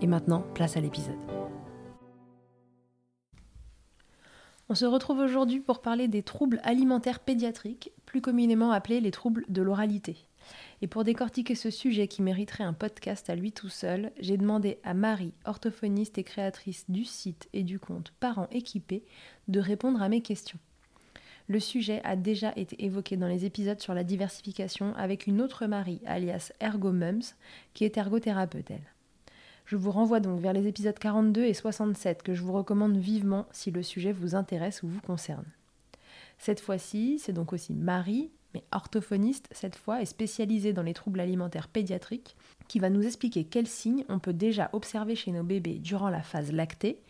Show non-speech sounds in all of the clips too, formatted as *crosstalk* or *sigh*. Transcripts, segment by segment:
Et maintenant, place à l'épisode. On se retrouve aujourd'hui pour parler des troubles alimentaires pédiatriques, plus communément appelés les troubles de l'oralité. Et pour décortiquer ce sujet qui mériterait un podcast à lui tout seul, j'ai demandé à Marie, orthophoniste et créatrice du site et du compte Parents équipés, de répondre à mes questions. Le sujet a déjà été évoqué dans les épisodes sur la diversification avec une autre Marie, alias Ergomums, qui est ergothérapeute elle. Je vous renvoie donc vers les épisodes 42 et 67 que je vous recommande vivement si le sujet vous intéresse ou vous concerne. Cette fois-ci, c'est donc aussi Marie, mais orthophoniste cette fois et spécialisée dans les troubles alimentaires pédiatriques, qui va nous expliquer quels signes on peut déjà observer chez nos bébés durant la phase lactée,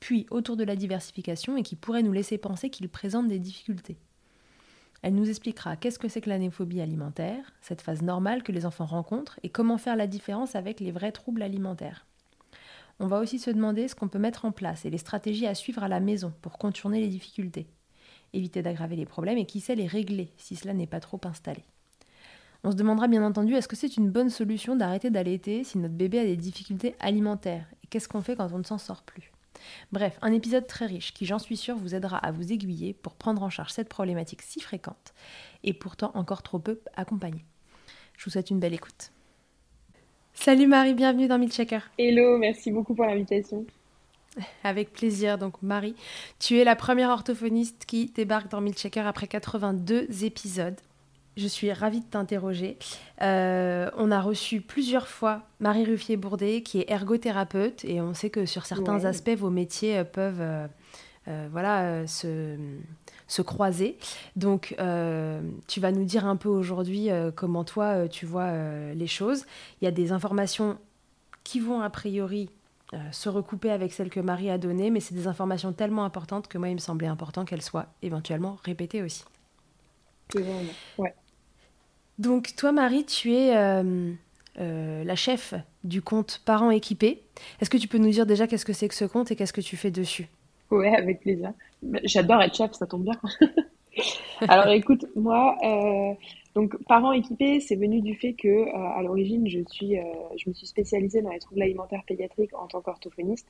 puis autour de la diversification et qui pourraient nous laisser penser qu'ils présentent des difficultés. Elle nous expliquera qu'est-ce que c'est que l'anéphobie alimentaire, cette phase normale que les enfants rencontrent, et comment faire la différence avec les vrais troubles alimentaires. On va aussi se demander ce qu'on peut mettre en place et les stratégies à suivre à la maison pour contourner les difficultés, éviter d'aggraver les problèmes et qui sait les régler si cela n'est pas trop installé. On se demandera bien entendu est-ce que c'est une bonne solution d'arrêter d'allaiter si notre bébé a des difficultés alimentaires? Et qu'est-ce qu'on fait quand on ne s'en sort plus? Bref, un épisode très riche qui, j'en suis sûre, vous aidera à vous aiguiller pour prendre en charge cette problématique si fréquente et pourtant encore trop peu accompagnée. Je vous souhaite une belle écoute. Salut Marie, bienvenue dans Milkshaker. Hello, merci beaucoup pour l'invitation. *laughs* Avec plaisir. Donc Marie, tu es la première orthophoniste qui débarque dans Milkshaker après 82 épisodes. Je suis ravie de t'interroger. Euh, on a reçu plusieurs fois Marie Ruffier-Bourdet, qui est ergothérapeute, et on sait que sur certains Ouais. aspects, vos métiers euh, peuvent euh, euh, voilà, se, se croiser. Donc, tu vas nous dire un peu aujourd'hui comment toi, tu vois les choses. Il y a des informations qui vont a priori euh, se recouper avec celles que Marie a données, mais c'est des informations tellement importantes que moi, il me semblait important qu'elles soient éventuellement répétées aussi. Ouais. Donc toi Marie, tu es euh, euh, la chef du compte Parents équipés. Est-ce que tu peux nous dire déjà qu'est-ce que c'est que ce compte et qu'est-ce que tu fais dessus? Ouais, avec plaisir. J'adore être chef, ça tombe bien. *laughs* Alors écoute, moi, euh, donc parents équipés, c'est venu du fait que euh, à l'origine, je suis, euh, je me suis spécialisée dans les troubles alimentaires pédiatriques en tant qu'orthophoniste,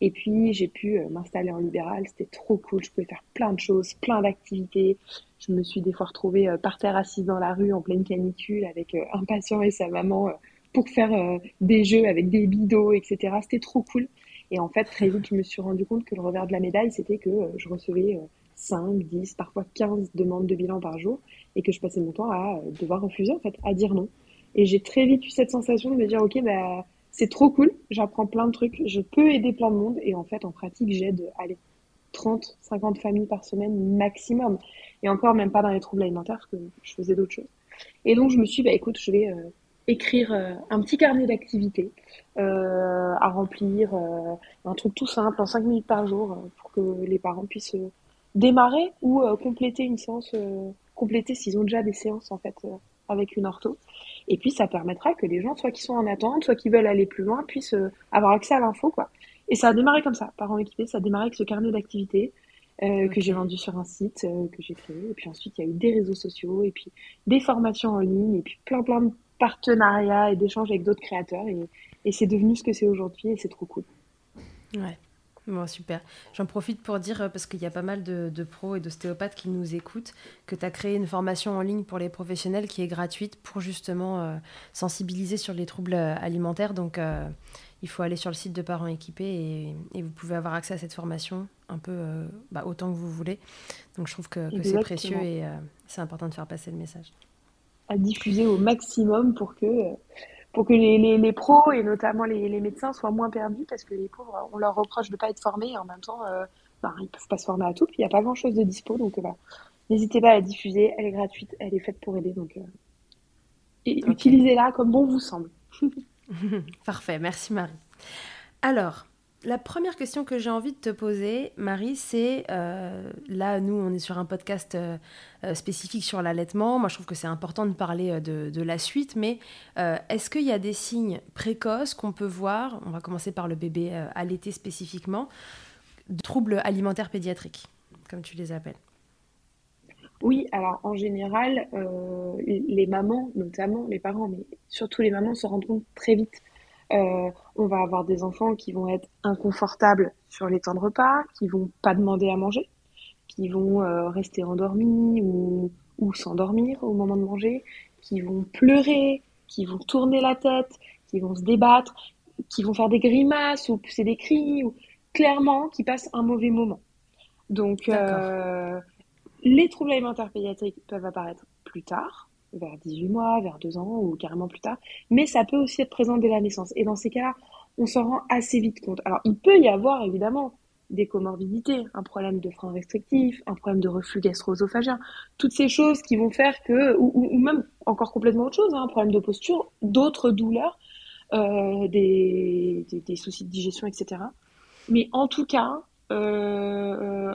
et puis j'ai pu euh, m'installer en libéral. C'était trop cool. Je pouvais faire plein de choses, plein d'activités. Je me suis des fois retrouvée euh, par terre assise dans la rue en pleine canicule avec un patient et sa maman pour faire des jeux avec des bidots, etc. C'était trop cool. Et en fait, très vite, je me suis rendu compte que le revers de la médaille, c'était que je recevais 5, 10, parfois 15 demandes de bilan par jour et que je passais mon temps à devoir refuser, en fait, à dire non. Et j'ai très vite eu cette sensation de me dire, OK, bah, c'est trop cool, j'apprends plein de trucs, je peux aider plein de monde. Et en fait, en pratique, j'aide, allez, 30, 50 familles par semaine maximum. Et encore, même pas dans les troubles alimentaires, que je faisais d'autres choses. Et donc, je me suis dit, bah, écoute, je vais euh, écrire euh, un petit carnet d'activités euh, à remplir, un truc tout simple, en 5 minutes par jour, pour que les parents puissent démarrer ou compléter une séance, compléter s'ils ont déjà des séances, en fait, avec une ortho. Et puis, ça permettra que les gens, soit qui sont en attente, soit qui veulent aller plus loin, puissent avoir accès à l'info, quoi. Et ça a démarré comme ça, parents équipés, ça a démarré avec ce carnet d'activités euh, que j'ai vendu sur un site euh, que j'ai créé. Et puis ensuite, il y a eu des réseaux sociaux, et puis des formations en ligne, et puis plein plein de partenariats et d'échanges avec d'autres créateurs. Et, et c'est devenu ce que c'est aujourd'hui, et c'est trop cool. Ouais. Bon, super. J'en profite pour dire, euh, parce qu'il y a pas mal de, de pros et d'ostéopathes qui nous écoutent, que tu as créé une formation en ligne pour les professionnels qui est gratuite pour justement sensibiliser sur les troubles alimentaires. Donc, il faut aller sur le site de Parents Équipés et, vous pouvez avoir accès à cette formation un peu euh, bah, autant que vous voulez. Donc je trouve que, c'est précieux et euh, c'est important de faire passer le message. À diffuser au maximum pour que, pour que les, les, pros et notamment les, les, médecins soient moins perdus parce que les pauvres, on leur reproche de ne pas être formés et en même temps, euh, bah, ils ne peuvent pas se former à tout. Puis il n'y a pas grand chose de dispo. Donc n'hésitez pas à la diffuser. Elle est gratuite, elle est faite pour aider. Donc utilisez-la comme bon vous semble. *laughs* *laughs* Parfait, merci Marie. Alors, la première question que j'ai envie de te poser, Marie, c'est euh, là, nous, on est sur un podcast euh, euh, spécifique sur l'allaitement. Moi, je trouve que c'est important de parler de, la suite, mais est-ce qu'il y a des signes précoces qu'on peut voir? On va commencer par le bébé allaité spécifiquement, de troubles alimentaires pédiatriques, comme tu les appelles. Oui, alors en général, les mamans, notamment les parents, mais surtout les mamans, se rendent compte très vite. Euh, on va avoir des enfants qui vont être inconfortables sur les temps de repas, qui vont pas demander à manger, qui vont euh, rester endormis ou, ou s'endormir au moment de manger, qui vont pleurer, qui vont tourner la tête, qui vont se débattre, qui vont faire des grimaces ou pousser des cris, ou clairement qui passent un mauvais moment. Donc, les troubles alimentaires pédiatriques peuvent apparaître plus tard, vers 18 mois, vers 2 ans ou carrément plus tard, mais ça peut aussi être présent dès la naissance. Et dans ces cas-là, on s'en rend assez vite compte. Alors, il peut y avoir évidemment des comorbidités, un problème de frein restrictif, un problème de reflux gastro-œsophagien, toutes ces choses qui vont faire que, ou, même encore complètement autre chose, hein, un problème de posture, d'autres douleurs, euh, des, soucis de digestion, etc. Mais en tout cas, euh, euh,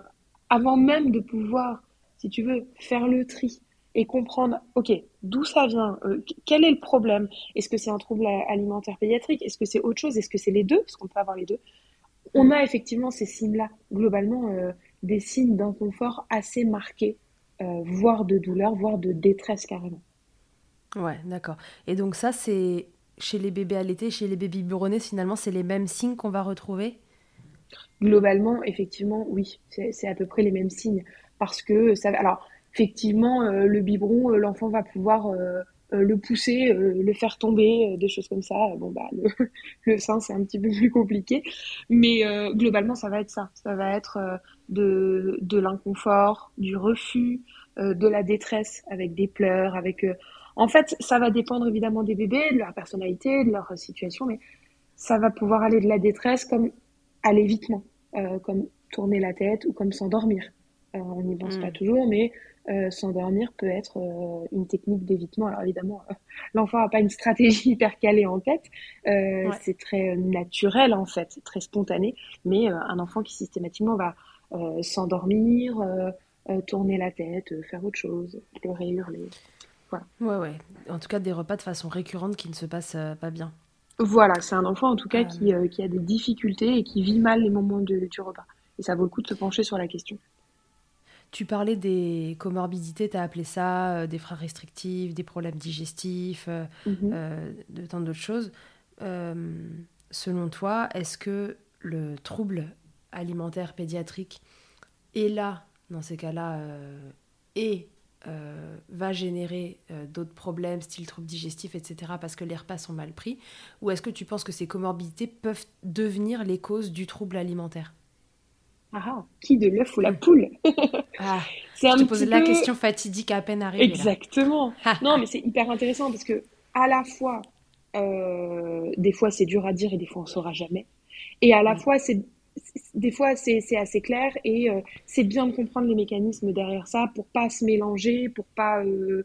avant même de pouvoir si tu veux, faire le tri et comprendre, ok, d'où ça vient, euh, quel est le problème, est-ce que c'est un trouble alimentaire pédiatrique, est-ce que c'est autre chose, est-ce que c'est les deux, parce qu'on peut avoir les deux, on a effectivement ces signes-là, globalement, euh, des signes d'inconfort assez marqués, euh, voire de douleur, voire de détresse carrément. Ouais, d'accord. Et donc ça, c'est chez les bébés allaités, chez les bébés biberonnés, finalement, c'est les mêmes signes qu'on va retrouver? Globalement, effectivement, oui, c'est à peu près les mêmes signes. Parce que ça alors effectivement euh, le biberon euh, l'enfant va pouvoir euh, le pousser, le faire tomber, des choses comme ça. Bon bah le, *laughs* le sein c'est un petit peu *laughs* plus compliqué, mais globalement ça va être ça. Ça va être de, de l'inconfort, du refus, de la détresse avec des pleurs, avec. En fait, ça va dépendre évidemment des bébés, de leur personnalité, de leur situation, mais ça va pouvoir aller de la détresse comme à l'évitement, comme tourner la tête ou comme s'endormir. Euh, on n'y pense pas mm. toujours, mais euh, s'endormir peut être euh, une technique d'évitement. Alors évidemment, *laughs* l'enfant n'a pas une stratégie *laughs* hyper calée en tête. C'est très naturel en fait, très spontané. Mais un enfant qui systématiquement va s'endormir, tourner la tête, faire autre chose, pleurer, hurler. Voilà. Ouais, ouais. En tout cas, des repas de façon récurrente qui ne se passent pas bien. Voilà, c'est un enfant en tout cas qui, qui, a des difficultés et qui vit mal les moments de, du repas. Et ça vaut le coup de se pencher sur la question. Tu parlais des comorbidités, tu as appelé ça euh, des freins restrictifs, des problèmes digestifs, euh, mhm. euh, de tant d'autres choses. selon toi, est-ce que le trouble alimentaire pédiatrique est là, dans ces cas-là, et va générer d'autres problèmes, style troubles digestifs, etc., parce que les repas sont mal pris? Ou est-ce que tu penses que ces comorbidités peuvent devenir les causes du trouble alimentaire? Ah, qui de l'œuf ou la poule *laughs* ah, *laughs* C'est un je te pose la question fatidique à peine arrivée. Exactement. *laughs* non, mais c'est hyper intéressant parce que à la fois, euh, des fois c'est dur à dire et des fois on saura jamais. Et à la fois c'est des fois c'est assez clair et euh, c'est bien de comprendre les mécanismes derrière ça pour pas se mélanger, pour pas euh,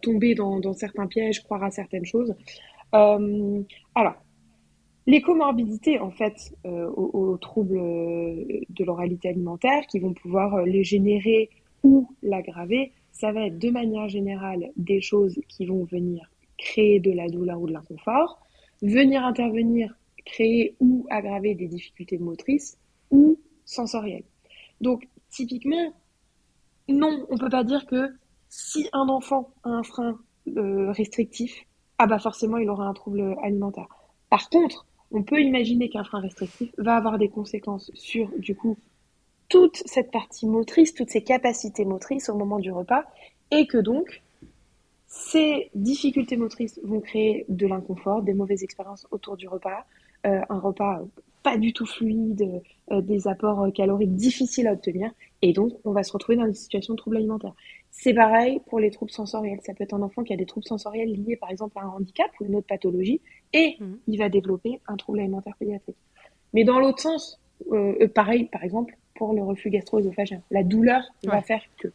tomber dans, dans, certains pièges, croire à certaines choses. alors, les comorbidités, en fait, euh, aux, troubles euh, de l'oralité alimentaire, qui vont pouvoir euh, les générer ou l'aggraver, ça va être de manière générale des choses qui vont venir créer de la douleur ou de l'inconfort, venir intervenir, créer ou aggraver des difficultés motrices ou sensorielles. Donc, typiquement, non, on peut pas dire que si un enfant a un frein restrictif, ah bah forcément il aura un trouble alimentaire. Par contre, on peut imaginer qu'un frein restrictif va avoir des conséquences sur, du coup, toute cette partie motrice, toutes ces capacités motrices au moment du repas, et que donc, ces difficultés motrices vont créer de l'inconfort, des mauvaises expériences autour du repas, euh, un repas pas du tout fluide, euh, des apports caloriques difficiles à obtenir, et donc on va se retrouver dans une situation de trouble alimentaire. C'est pareil pour les troubles sensoriels. Ça peut être un enfant qui a des troubles sensoriels liés par exemple à un handicap ou une autre pathologie, et mhm. il va développer un trouble alimentaire pédiatrique. Mais dans l'autre sens, euh, euh, pareil par exemple pour le reflux gastro-œsophagien. La douleur va faire que.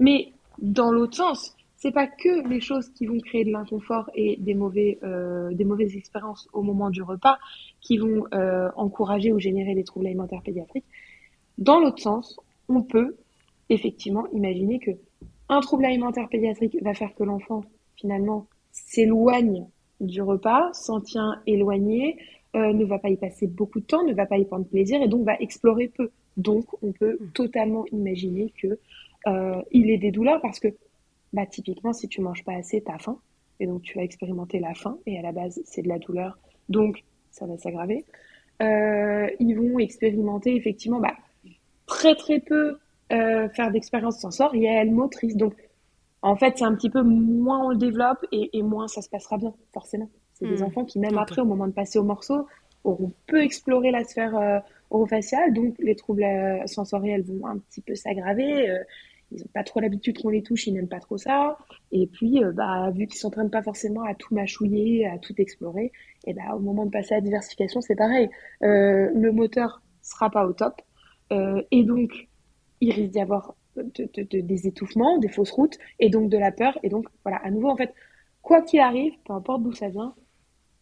Mais dans l'autre sens, c'est pas que les choses qui vont créer de l'inconfort et des mauvais euh, des mauvaises expériences au moment du repas qui vont euh, encourager ou générer des troubles alimentaires pédiatriques. Dans l'autre sens, on peut effectivement imaginer que un trouble alimentaire pédiatrique va faire que l'enfant finalement s'éloigne du repas, s'en tient éloigné, euh, ne va pas y passer beaucoup de temps, ne va pas y prendre plaisir et donc va explorer peu. Donc on peut mmh. totalement imaginer que il ait des douleurs parce que bah, typiquement, si tu manges pas assez, tu as faim. Et donc, tu vas expérimenter la faim. Et à la base, c'est de la douleur. Donc, ça va s'aggraver. Euh, ils vont expérimenter effectivement bah, très très peu euh, faire d'expériences sensorielles, motrices. Donc, en fait, c'est un petit peu moins on le développe et, et moins ça se passera bien, forcément. C'est des hmm. enfants qui, même après, au moment de passer au morceau, auront peu exploré la sphère euh, orofaciale. Donc, les troubles euh, sensoriels vont un petit peu s'aggraver. Euh, ils n'ont pas trop l'habitude qu'on les touche, ils n'aiment pas trop ça. Et puis, euh, bah, vu qu'ils s'entraînent pas forcément à tout mâchouiller, à tout explorer, et bah, au moment de passer à la diversification, c'est pareil. Euh, le moteur sera pas au top, euh, et donc il risque d'y avoir des étouffements, des fausses routes, et donc de la peur. Et donc voilà, à nouveau en fait, quoi qu'il arrive, peu importe d'où ça vient,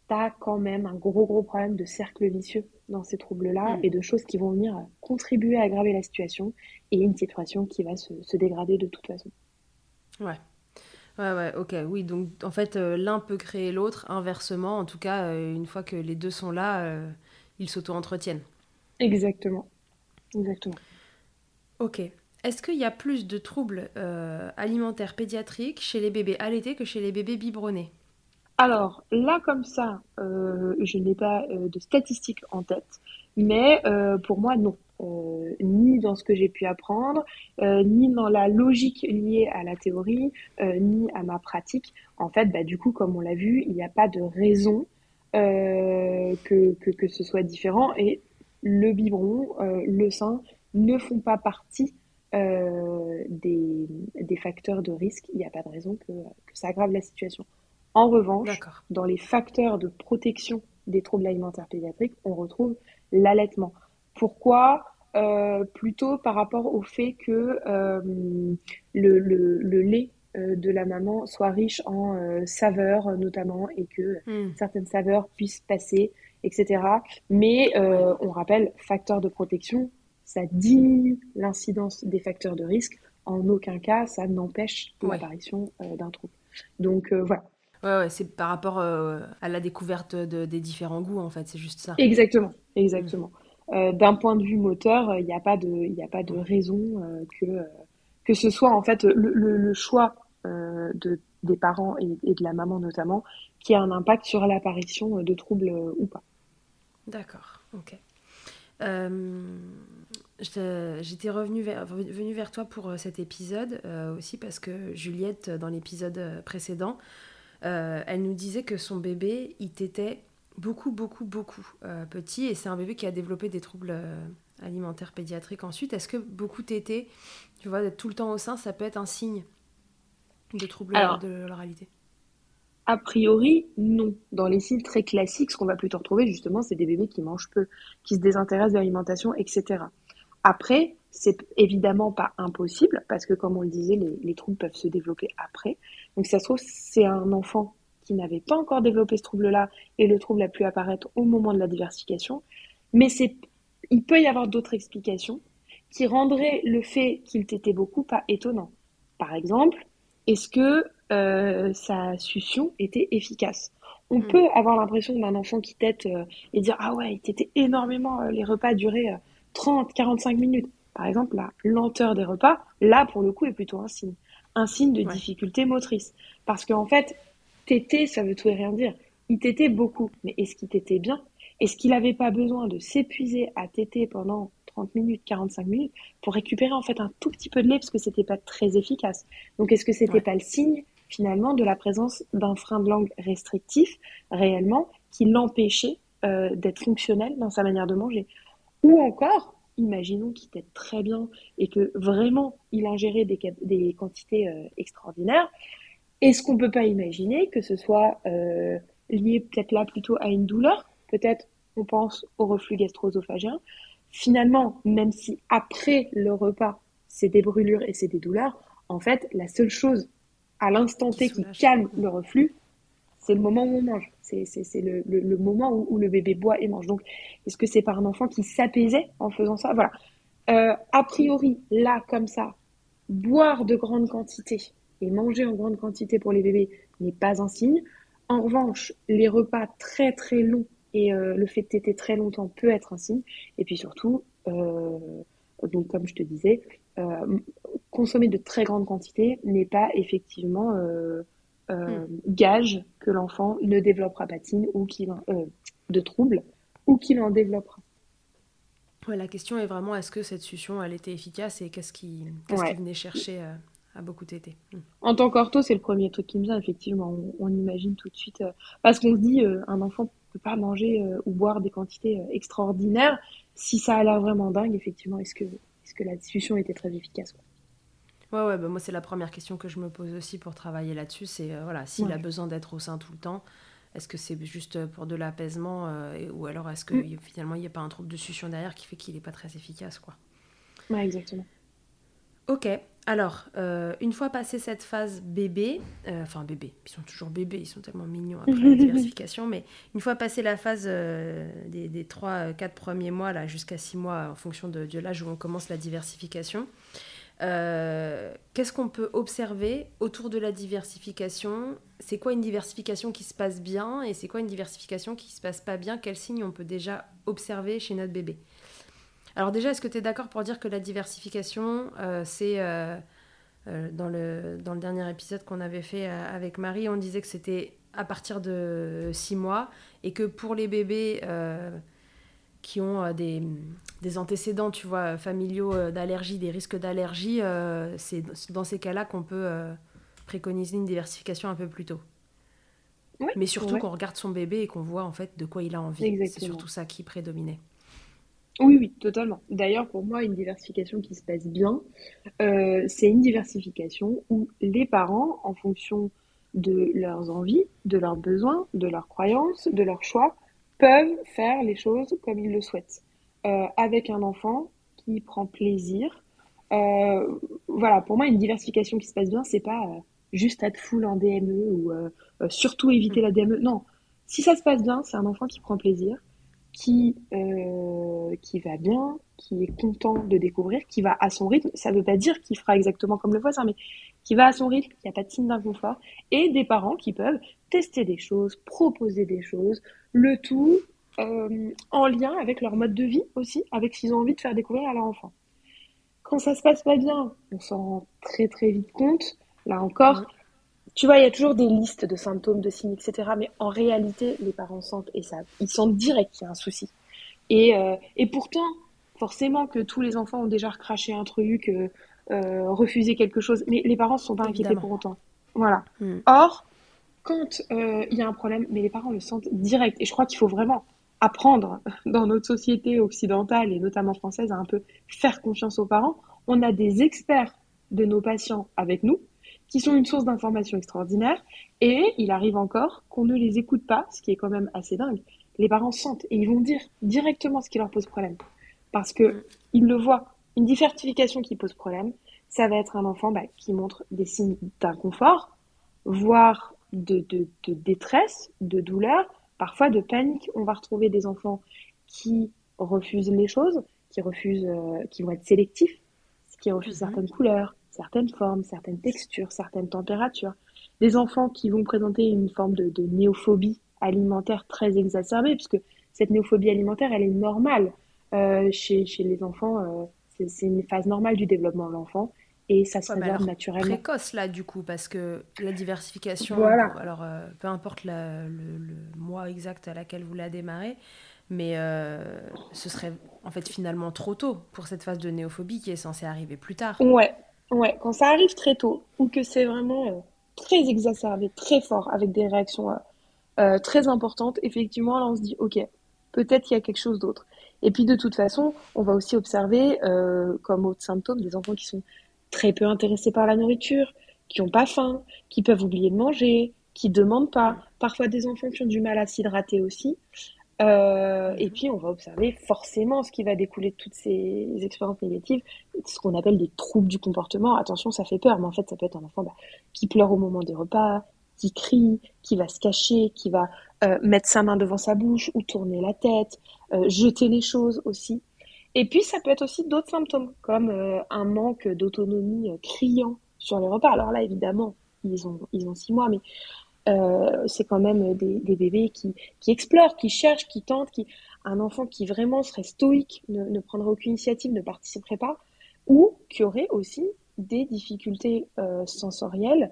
tu as quand même un gros gros problème de cercle vicieux dans ces troubles-là mm. et de choses qui vont venir contribuer à aggraver la situation et une situation qui va se, se dégrader de toute façon. Ouais. Ouais, ouais, ok, oui, donc en fait, euh, l'un peut créer l'autre, inversement, en tout cas, euh, une fois que les deux sont là, euh, ils s'auto-entretiennent. Exactement, exactement. Ok. Est-ce qu'il y a plus de troubles alimentaires pédiatriques chez les bébés allaités que chez les bébés biberonnés? Alors là, comme ça, euh, je n'ai pas euh, de statistiques en tête, mais euh, pour moi, non. ni dans ce que j'ai pu apprendre, ni dans la logique liée à la théorie, ni à ma pratique. En fait, bah, du coup, comme on l'a vu, il n'y a pas de raison que, ce soit différent. Et le biberon, le sein ne font pas partie des, des, facteurs de risque. Il n'y a pas de raison que, que ça aggrave la situation. En revanche, dans les facteurs de protection des troubles alimentaires pédiatriques, on retrouve l'allaitement. Pourquoi? Euh, Plutôt par rapport au fait que euh, le, lait euh, de la maman soit riche en saveurs notamment et que hmm. certaines saveurs puissent passer, etc. Mais on rappelle, facteur de protection, ça diminue l'incidence des facteurs de risque. En aucun cas, ça n'empêche l'apparition d'un trouble. Donc voilà, Ouais, c'est par rapport euh, à la découverte des différents goûts, en fait, c'est juste ça. Exactement, exactement. Euh, d'un point de vue moteur, il n'y a pas de, il a pas de raison euh, que que ce soit en fait le, le, choix de des parents et, et, de la maman notamment qui a un impact sur l'apparition de troubles ou pas. D'accord, ok. J'étais revenue vers, venue vers toi pour cet épisode aussi parce que Juliette, dans l'épisode précédent, elle nous disait que son bébé, il t'était beaucoup, beaucoup, beaucoup petit et c'est un bébé qui a développé des troubles alimentaires pédiatriques ensuite. Est-ce que beaucoup tétés, tu vois, d'être tout le temps au sein, ça peut être un signe de trouble de l'oralité a priori, non. Dans les signes très classiques, ce qu'on va plutôt retrouver, justement, c'est des bébés qui mangent peu, qui se désintéressent de l'alimentation, etc. Après, c'est évidemment pas impossible, parce que comme on le disait, les, troubles peuvent se développer après. Donc, ça se trouve, c'est un enfant qui n'avait pas encore développé ce trouble-là, et le trouble a pu apparaître au moment de la diversification. Mais c'est, il peut y avoir d'autres explications qui rendraient le fait qu'il t'était beaucoup pas étonnant. Par exemple, est-ce que euh, sa succion était efficace? On hmm. peut avoir l'impression d'un enfant qui tète euh, et dire Ah ouais, il tétait énormément, euh, les repas duraient 30, 45 minutes. Par exemple, la lenteur des repas, là pour le coup, est plutôt un signe. Un signe de difficulté motrice. Parce qu'en fait, téter, ça veut tout et rien dire. Il tétait beaucoup, mais est-ce qu'il tétait bien? Est-ce qu'il n'avait pas besoin de s'épuiser à téter pendant 30 minutes, 45 minutes pour récupérer en fait un tout petit peu de lait parce que c'était pas très efficace? Donc est-ce que c'était pas le signe finalement de la présence d'un frein de langue restrictif réellement qui l'empêchait euh, d'être fonctionnel dans sa manière de manger? Ou encore, imaginons qu'il était très bien et que vraiment il ingérait des, des quantités euh, extraordinaires. Est-ce qu'on ne peut pas imaginer que ce soit euh, lié peut-être là plutôt à une douleur? Peut-être on pense au reflux gastro-œsophagien. Finalement, même si après le repas, c'est des brûlures et c'est des douleurs, en fait, la seule chose à l'instant T qui calme le reflux, c'est le moment où on mange. C'est le, moment où, le bébé boit et mange. Donc, est-ce que c'est par un enfant qui s'apaisait en faisant ça? Voilà. Euh, a priori, là, comme ça, boire de grandes quantités et manger en grande quantité pour les bébés n'est pas un signe. En revanche, les repas très très longs et euh, le fait de téter très longtemps peut être un signe. Et puis surtout, euh, donc comme je te disais, consommer de très grandes quantités n'est pas effectivement euh, euh, hmm. gage que l'enfant ne développera pas ou qu'il de troubles ou qu'il en développera. la question est vraiment est-ce que cette succion elle était efficace et qu'est-ce qui, venait chercher à beaucoup téter? Hmm. En tant qu'ortho, c'est le premier truc qui me vient, effectivement. On, imagine tout de suite. parce qu'on se dit, un enfant ne peut pas manger ou boire des quantités extraordinaires. Si ça a l'air vraiment dingue, effectivement, est-ce que que la discussion était très efficace. Ouais, ouais, bah moi c'est la première question que je me pose aussi pour travailler là-dessus, c'est euh, voilà, s'il a besoin d'être au sein tout le temps, est-ce que c'est juste pour de l'apaisement euh, ou alors est-ce que mm. finalement il n'y a pas un trouble de succion derrière qui fait qu'il n'est pas très efficace, quoi? Ouais, exactement. Ok, alors, euh, une fois passé cette phase bébé, euh, enfin bébé, ils sont toujours bébés, ils sont tellement mignons après la *laughs* diversification, mais une fois passé la phase euh, des, des 3-4 premiers mois, là, jusqu'à 6 mois, en fonction de, de l'âge où on commence la diversification, qu'est-ce qu'on peut observer autour de la diversification? C'est quoi une diversification qui se passe bien? Et c'est quoi une diversification qui se passe pas bien? Quels signes on peut déjà observer chez notre bébé? Alors déjà, est-ce que tu es d'accord pour dire que la diversification, euh, c'est... Euh, euh, dans, le, dans le dernier épisode qu'on avait fait avec Marie, on disait que c'était à partir de 6 mois et que pour les bébés qui ont des, des, antécédents, tu vois, familiaux d'allergie, des risques d'allergie, c'est dans ces cas-là qu'on peut préconiser une diversification un peu plus tôt. Mais surtout qu'on regarde son bébé et qu'on voit en fait de quoi il a envie. C'est surtout ça qui prédominait. Oui, oui, totalement. D'ailleurs, pour moi, une diversification qui se passe bien, euh, c'est une diversification où les parents, en fonction de leurs envies, de leurs besoins, de leurs croyances, de leurs choix, peuvent faire les choses comme ils le souhaitent. Euh, avec un enfant qui prend plaisir. Euh, voilà, pour moi, une diversification qui se passe bien, c'est pas juste être full en DME ou surtout éviter la DME. Non, si ça se passe bien, c'est un enfant qui prend plaisir, qui, euh, qui va bien, qui est content de découvrir, qui va à son rythme. Ça veut pas dire qu'il fera exactement comme le voisin, mais qui va à son rythme, qui n'y a pas de signe d'inconfort, et des parents qui peuvent tester des choses, proposer des choses, le tout euh, en lien avec leur mode de vie aussi, avec ce qu'ils ont envie de faire découvrir à leur enfant. Quand ça se passe pas bien, on s'en rend très très vite compte. Là encore, tu vois, il y a toujours des listes de symptômes, de signes, etc. Mais en réalité, les parents sentent et ça, ils sentent direct qu'il y a un souci. Et, euh, et pourtant, forcément que tous les enfants ont déjà recraché un truc, euh, refusé quelque chose, mais les parents ne sont pas inquiétés pour autant. Voilà. Hmm. Or, quand il y a un problème, mais les parents le sentent direct, et je crois qu'il faut vraiment apprendre *laughs* dans notre société occidentale et notamment française à un peu faire confiance aux parents. On a des experts de nos patients avec nous qui sont une source d'information extraordinaire et il arrive encore qu'on ne les écoute pas, ce qui est quand même assez dingue. Les parents sentent et ils vont dire directement ce qui leur pose problème parce que ils le voient. Une differtification qui pose problème, ça va être un enfant bah, qui montre des signes d'inconfort, voire de, de, de détresse, de douleur, parfois de panique. On va retrouver des enfants qui refusent les choses, qui refusent, euh, qui vont être sélectifs, qui refusent mhm. certaines couleurs, certaines formes, certaines textures, certaines températures. Des enfants qui vont présenter une forme de, néophobie alimentaire très exacerbée, puisque cette néophobie alimentaire, elle est normale euh, chez, chez, les enfants. C'est une phase normale du développement de l'enfant et ça se réserve naturellement. Précoce là du coup parce que la diversification, voilà. alors euh, peu importe le, mois exact à laquelle vous la démarrez, mais euh, ce serait en fait finalement trop tôt pour cette phase de néophobie qui est censée arriver plus tard. Ouais, ouais, quand ça arrive très tôt ou que c'est vraiment euh, très exacerbé, très fort avec des réactions très importantes, effectivement là on se dit ok, peut-être qu'il y a quelque chose d'autre. Et puis de toute façon, on va aussi observer comme autre symptôme des enfants qui sont très peu intéressés par la nourriture, qui n'ont pas faim, qui peuvent oublier de manger, qui demandent pas. Parfois des enfants qui ont du mal à s'hydrater aussi. Euh, et puis on va observer forcément ce qui va découler de toutes ces expériences négatives, ce qu'on appelle des troubles du comportement. Attention, ça fait peur, mais en fait ça peut être un enfant bah, qui pleure au moment des repas, qui crie, qui va se cacher, qui va euh, mettre sa main devant sa bouche ou tourner la tête, euh, jeter les choses aussi. Et puis, ça peut être aussi d'autres symptômes, comme euh, un manque d'autonomie euh, criant sur les repas. Alors là, évidemment, ils ont, ils ont six mois, mais c'est quand même des, bébés qui, qui, explorent, qui cherchent, qui tentent, qui... un enfant qui vraiment serait stoïque, ne, ne prendrait aucune initiative, ne participerait pas, ou qui aurait aussi des difficultés sensorielles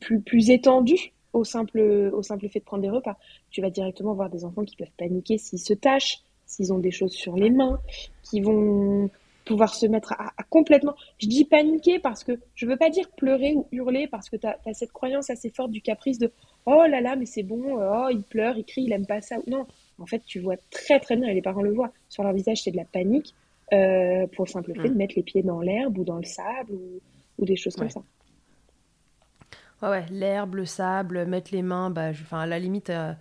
plus, plus étendues au simple, au simple fait de prendre des repas. Tu vas directement voir des enfants qui peuvent paniquer s'ils se tâchent, s'ils ont des choses sur les mains, qui vont pouvoir se mettre à, complètement. Je dis paniquer parce que je veux pas dire pleurer ou hurler parce que tu as, cette croyance assez forte du caprice de oh là là, mais c'est bon, oh il pleure, il crie, il aime pas ça. Non, en fait, tu vois très très bien, et les parents le voient, sur leur visage, c'est de la panique euh, pour le simple fait de mettre les pieds dans l'herbe ou dans le sable ou, des choses comme ça. L'herbe, le sable, mettre les mains, bah, enfin, à la limite, euh,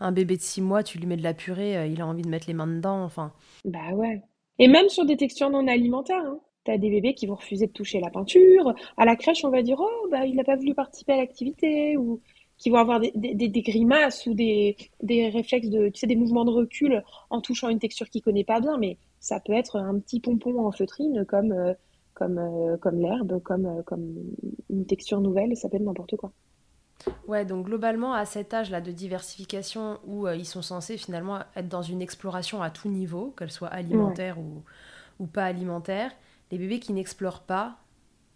un bébé de 6 mois, tu lui mets de la purée, euh, il a envie de mettre les mains dedans, enfin. Bah ouais. Et même sur des textures non alimentaires, hein. T'as des bébés qui vont refuser de toucher la peinture. À la crèche, on va dire, oh, bah, il n'a pas voulu participer à l'activité, ou qui vont avoir des, grimaces ou des, des, réflexes de, tu sais, des mouvements de recul en touchant une texture qu'il connaît pas bien, mais ça peut être un petit pompon en feutrine comme, euh, comme, euh, comme l'herbe, comme, comme une texture nouvelle, ça peut être n'importe quoi. Ouais, donc globalement, à cet âge-là de diversification où euh, ils sont censés finalement être dans une exploration à tout niveau, qu'elle soit alimentaire ou, ou, pas alimentaire, les bébés qui n'explorent pas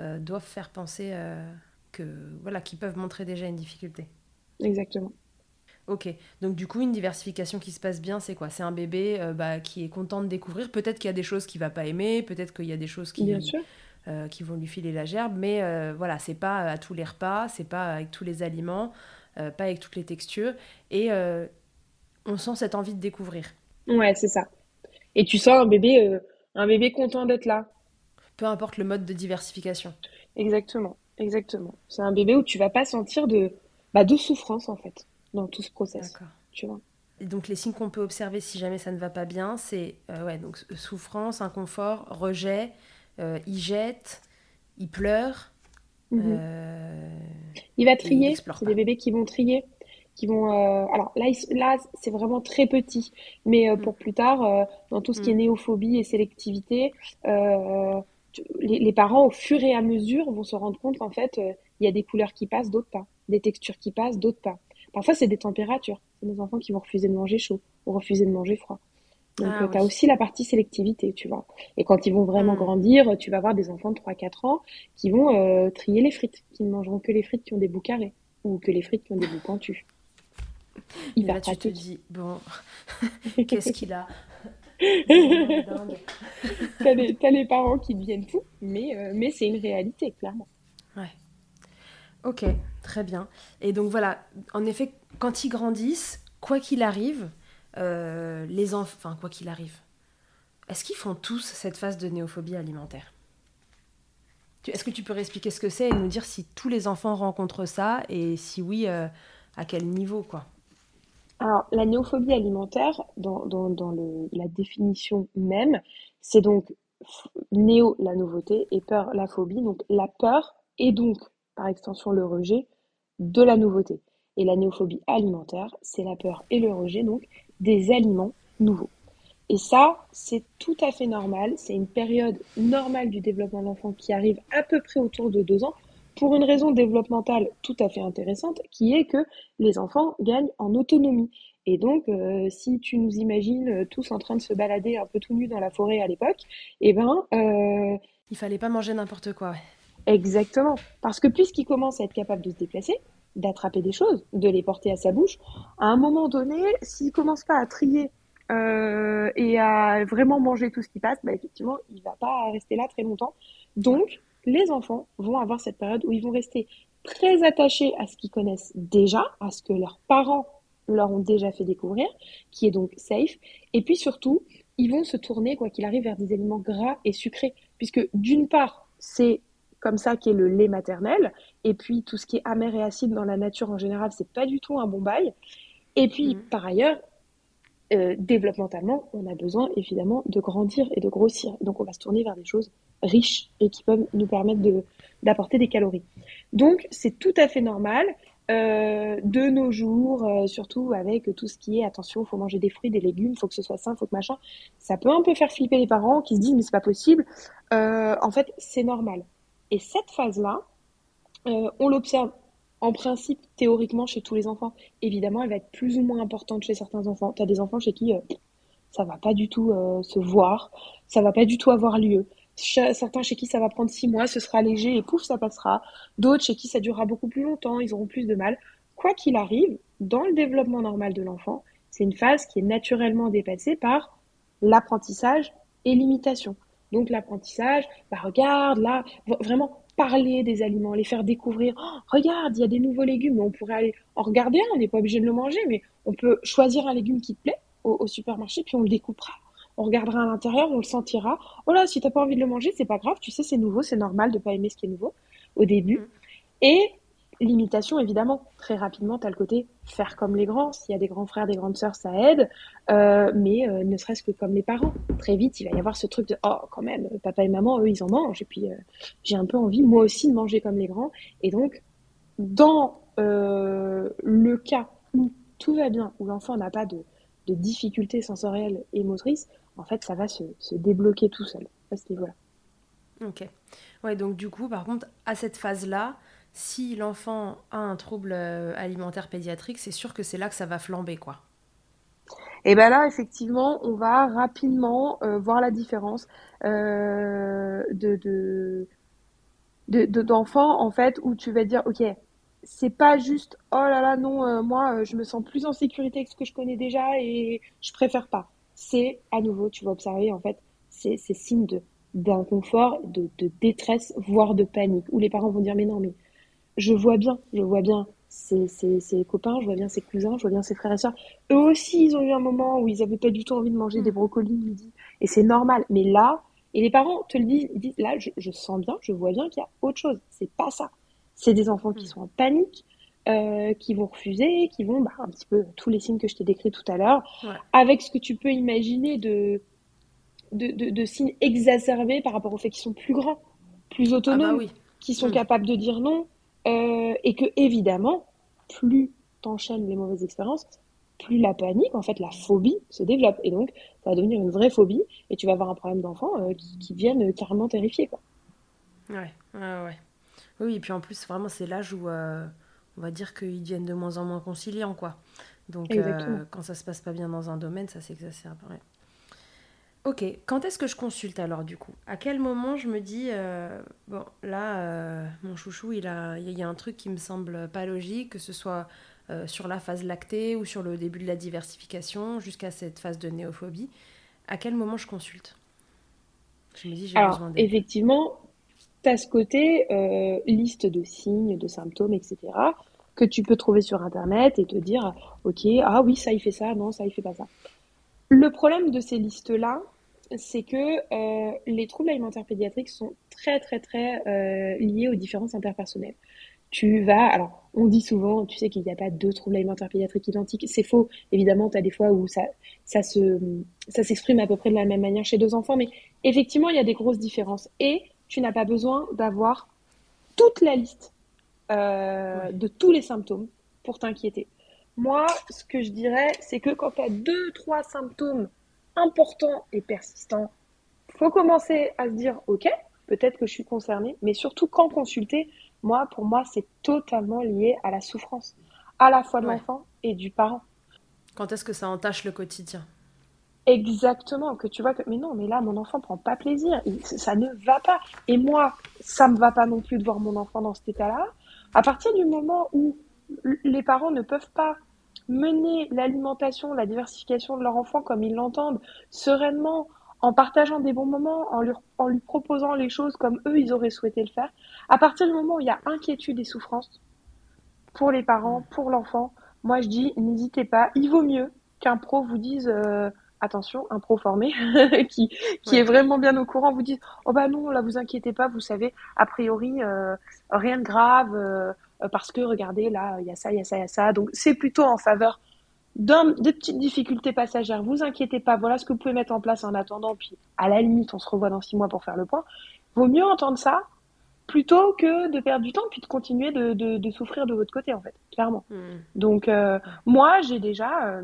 euh, doivent faire penser euh, que voilà, qu'ils peuvent montrer déjà une difficulté. Exactement. Ok, donc du coup, une diversification qui se passe bien, c'est quoi? C'est un bébé bah, qui est content de découvrir. Peut-être qu'il y a des choses qu'il va pas aimer, peut-être qu'il y a des choses qui. Euh, qui vont lui filer la gerbe. Mais euh, voilà, c'est pas à tous les repas, c'est pas avec tous les aliments, euh, pas avec toutes les textures. Et on sent cette envie de découvrir. Ouais, c'est ça. Et tu sens un bébé, un bébé content d'être là. Peu importe le mode de diversification. Exactement, exactement. C'est un bébé où tu vas pas sentir de, bah, de souffrance en fait dans tout ce process. D'accord. Tu vois. Et donc les signes qu'on peut observer si jamais ça ne va pas bien, c'est ouais, donc souffrance, inconfort, rejet, euh, il jette, il pleure. Mhm. Euh, il va trier. C'est des bébés qui vont trier. Qui vont, euh, alors là, là c'est vraiment très petit, mais pour mm. plus tard, dans tout ce qui est mm. néophobie et sélectivité, les, parents, au fur et à mesure, vont se rendre compte qu'en fait, il y a des couleurs qui passent, d'autres pas, des textures qui passent, d'autres pas. Parfois, c'est des températures. C'est des enfants qui vont refuser de manger chaud ou refuser de manger froid. Donc, ah, euh, tu as aussi la partie sélectivité, tu vois. Et quand ils vont vraiment hmm. grandir, tu vas avoir des enfants de 3-4 ans qui vont euh, trier les frites, qui ne mangeront que les frites qui ont des bouts carrés ou que les frites qui ont des bouts pointus. Il va tu te dis, bon, *laughs* qu'est-ce qu'il a? T'as les, les, parents qui deviennent fous, mais, euh, mais c'est une réalité, clairement. Ouais. Ok, très bien. Et donc voilà, en effet, quand ils grandissent, quoi qu'il arrive, euh, les enfants, enfin quoi qu'il arrive, est-ce qu'ils font tous cette phase de néophobie alimentaire? Est-ce que tu peux expliquer ce que c'est et nous dire si tous les enfants rencontrent ça et si oui, euh, à quel niveau quoi? Alors, la néophobie alimentaire, dans, la définition même, c'est donc néo, la nouveauté, et peur, la phobie. Donc, la peur et donc, par extension, le rejet de la nouveauté. Et la néophobie alimentaire, c'est la peur et le rejet, donc, des aliments nouveaux. Et ça, c'est tout à fait normal. C'est une période normale du développement de l'enfant qui arrive à peu près autour de deux ans pour une raison développementale tout à fait intéressante, qui est que les enfants gagnent en autonomie. Et donc, euh, si tu nous imagines euh, tous en train de se balader un peu tout nus dans la forêt à l'époque, eh ben... Euh... Il fallait pas manger n'importe quoi. Exactement. Parce que puisqu'il commence à être capable de se déplacer, d'attraper des choses, de les porter à sa bouche, à un moment donné, s'il commence pas à trier euh, et à vraiment manger tout ce qui passe, bah effectivement, il va pas rester là très longtemps. Donc, les enfants vont avoir cette période où ils vont rester très attachés à ce qu'ils connaissent déjà, à ce que leurs parents leur ont déjà fait découvrir, qui est donc safe. Et puis surtout, ils vont se tourner, quoi qu'il arrive, vers des aliments gras et sucrés, puisque d'une part, c'est comme ça qu'est le lait maternel, et puis tout ce qui est amer et acide dans la nature en général, c'est pas du tout un bon bail. Et puis, mmh. par ailleurs, euh, développementalement, on a besoin évidemment de grandir et de grossir. Donc on va se tourner vers des choses riches et qui peuvent nous permettre d'apporter des calories. Donc c'est tout à fait normal. Euh, de nos jours, euh, surtout avec tout ce qui est attention, il faut manger des fruits, des légumes, il faut que ce soit sain, faut que machin, ça peut un peu faire flipper les parents qui se disent mais c'est pas possible. en fait, c'est normal. Et cette phase-là, on l'observe en principe, théoriquement, chez tous les enfants. Évidemment, elle va être plus ou moins importante chez certains enfants. Tu as des enfants chez qui euh, ça va pas du tout euh, se voir, ça va pas du tout avoir lieu. Certains chez qui ça va prendre six mois, ce sera léger et pouf, ça passera. D'autres chez qui ça durera beaucoup plus longtemps, ils auront plus de mal. Quoi qu'il arrive, dans le développement normal de l'enfant, c'est une phase qui est naturellement dépassée par l'apprentissage et l'imitation. Donc l'apprentissage, bah regarde là, vraiment parler des aliments, les faire découvrir. Oh, regarde, il y a des nouveaux légumes, on pourrait aller en regarder un, on n'est pas obligé de le manger, mais on peut choisir un légume qui te plaît au, supermarché, puis on le découpera. On regardera à l'intérieur, on le sentira. Oh là, si t'as pas envie de le manger, c'est pas grave, tu sais, c'est nouveau, c'est normal de pas aimer ce qui est nouveau au début. Mm. Et L'imitation, évidemment, très rapidement, tu as le côté faire comme les grands. S'il y a des grands frères, des grandes sœurs, ça aide. Euh, mais euh, ne serait-ce que comme les parents. Très vite, il va y avoir ce truc de oh, quand même, papa et maman, eux, ils en mangent. Et puis, euh, j'ai un peu envie, moi aussi, de manger comme les grands. Et donc, dans le cas où tout va bien, où l'enfant n'a pas de, difficultés sensorielles et motrices, en fait, ça va se, se débloquer tout seul à ce niveau-là. Ok. Ouais, donc du coup, par contre, à cette phase-là, si l'enfant a un trouble euh, alimentaire pédiatrique, c'est sûr que c'est là que ça va flamber, quoi. Et bien là, effectivement, on va rapidement euh, voir la différence euh, de, d'enfants, en fait, où tu vas dire, ok, c'est pas juste, oh là là, non, moi, je me sens plus en sécurité avec ce que je connais déjà et je préfère pas. C'est, à nouveau, tu vas observer, en fait, c'est, signe d'inconfort, de, de détresse, voire de panique, où les parents vont dire, mais non, mais je vois bien, je vois bien ses, ses, copains, je vois bien ses cousins, je vois bien ses frères et sœurs. Eux aussi, ils ont eu un moment où ils avaient pas du tout envie de manger des brocolis midi. Et c'est normal. Mais là, et les parents te le disent, ils disent, là, je, sens bien, je vois bien qu'il y a autre chose. C'est pas ça. C'est des enfants qui mm. sont en panique, euh, qui vont refuser, qui vont, bah, un petit peu tous les signes que je t'ai décrits tout à l'heure, avec ce que tu peux imaginer de, de, de, signes exacerbés par rapport au fait qu'ils sont plus grands, plus ah bah autonomes, qui sont mm. capables de dire non, euh, et que évidemment, plus t'enchaînes les mauvaises expériences, plus la panique, en fait, la phobie se développe. Et donc, ça va devenir une vraie phobie et tu vas avoir un problème d'enfant euh, qui, qui, viennent carrément terrifiés. Quoi. Ouais, ouais, ouais. Oui, et puis en plus, vraiment, c'est l'âge où euh, on va dire qu'ils deviennent de moins en moins conciliants, quoi. Donc, quand ça se passe pas bien dans un domaine, ça s'exacerbe. Ouais. Ok, quand est-ce que je consulte alors du coup? À quel moment je me dis, euh, bon là, euh, mon chouchou, il, a, il y a un truc qui me semble pas logique, que ce soit euh, sur la phase lactée ou sur le début de la diversification jusqu'à cette phase de néophobie. À quel moment je consulte? Je me dis, j'ai besoin d'aide. Effectivement, tu as ce côté liste de signes, de symptômes, etc., que tu peux trouver sur Internet et te dire, OK, ah oui, ça, il fait ça, non, ça, il fait pas ça. Le problème de ces listes-là, c'est que euh, les troubles alimentaires pédiatriques sont très, très, très euh, liés aux différences interpersonnelles. Tu vas, alors, on dit souvent, tu sais qu'il n'y a pas deux troubles alimentaires pédiatriques identiques. C'est faux. Évidemment, tu as des fois où ça, ça se, ça s'exprime à peu près de la même manière chez deux enfants, mais effectivement, il y a des grosses différences. Et tu n'as pas besoin d'avoir toute la liste euh, de tous les symptômes pour t'inquiéter. Moi, ce que je dirais, c'est que quand tu as deux, trois symptômes importants et persistants, faut commencer à se dire, OK, peut-être que je suis concernée, mais surtout quand consulter, moi, pour moi, c'est totalement lié à la souffrance, à la fois de l'enfant et du parent. Quand est-ce que ça entache le quotidien? Exactement, que tu vois que mais non, mais là mon enfant prend pas plaisir, ça ne va pas. Et moi, ça me va pas non plus de voir mon enfant dans cet état-là. À partir du moment où les parents ne peuvent pas mener l'alimentation, la diversification de leur enfant comme ils l'entendent, sereinement, en partageant des bons moments, en lui, en lui proposant les choses comme eux ils auraient souhaité le faire, à partir du moment où il y a inquiétude et souffrance pour les parents, pour l'enfant, moi je dis n'hésitez pas, il vaut mieux qu'un pro vous dise euh, attention, un pro formé *laughs* qui, qui est vraiment bien au courant vous dit oh bah non là vous inquiétez pas vous savez a priori euh, rien de grave euh, parce que regardez là il y a ça il y a ça il y a ça. Donc c'est plutôt en faveur de petites difficultés passagères. Vous inquiétez pas voilà ce que vous pouvez mettre en place en attendant. Puis à la limite on se revoit dans six mois pour faire le point. Vaut mieux entendre ça plutôt que de perdre du temps puis de continuer de, de, souffrir de votre côté en fait clairement. Hmm. donc euh, moi j'ai déjà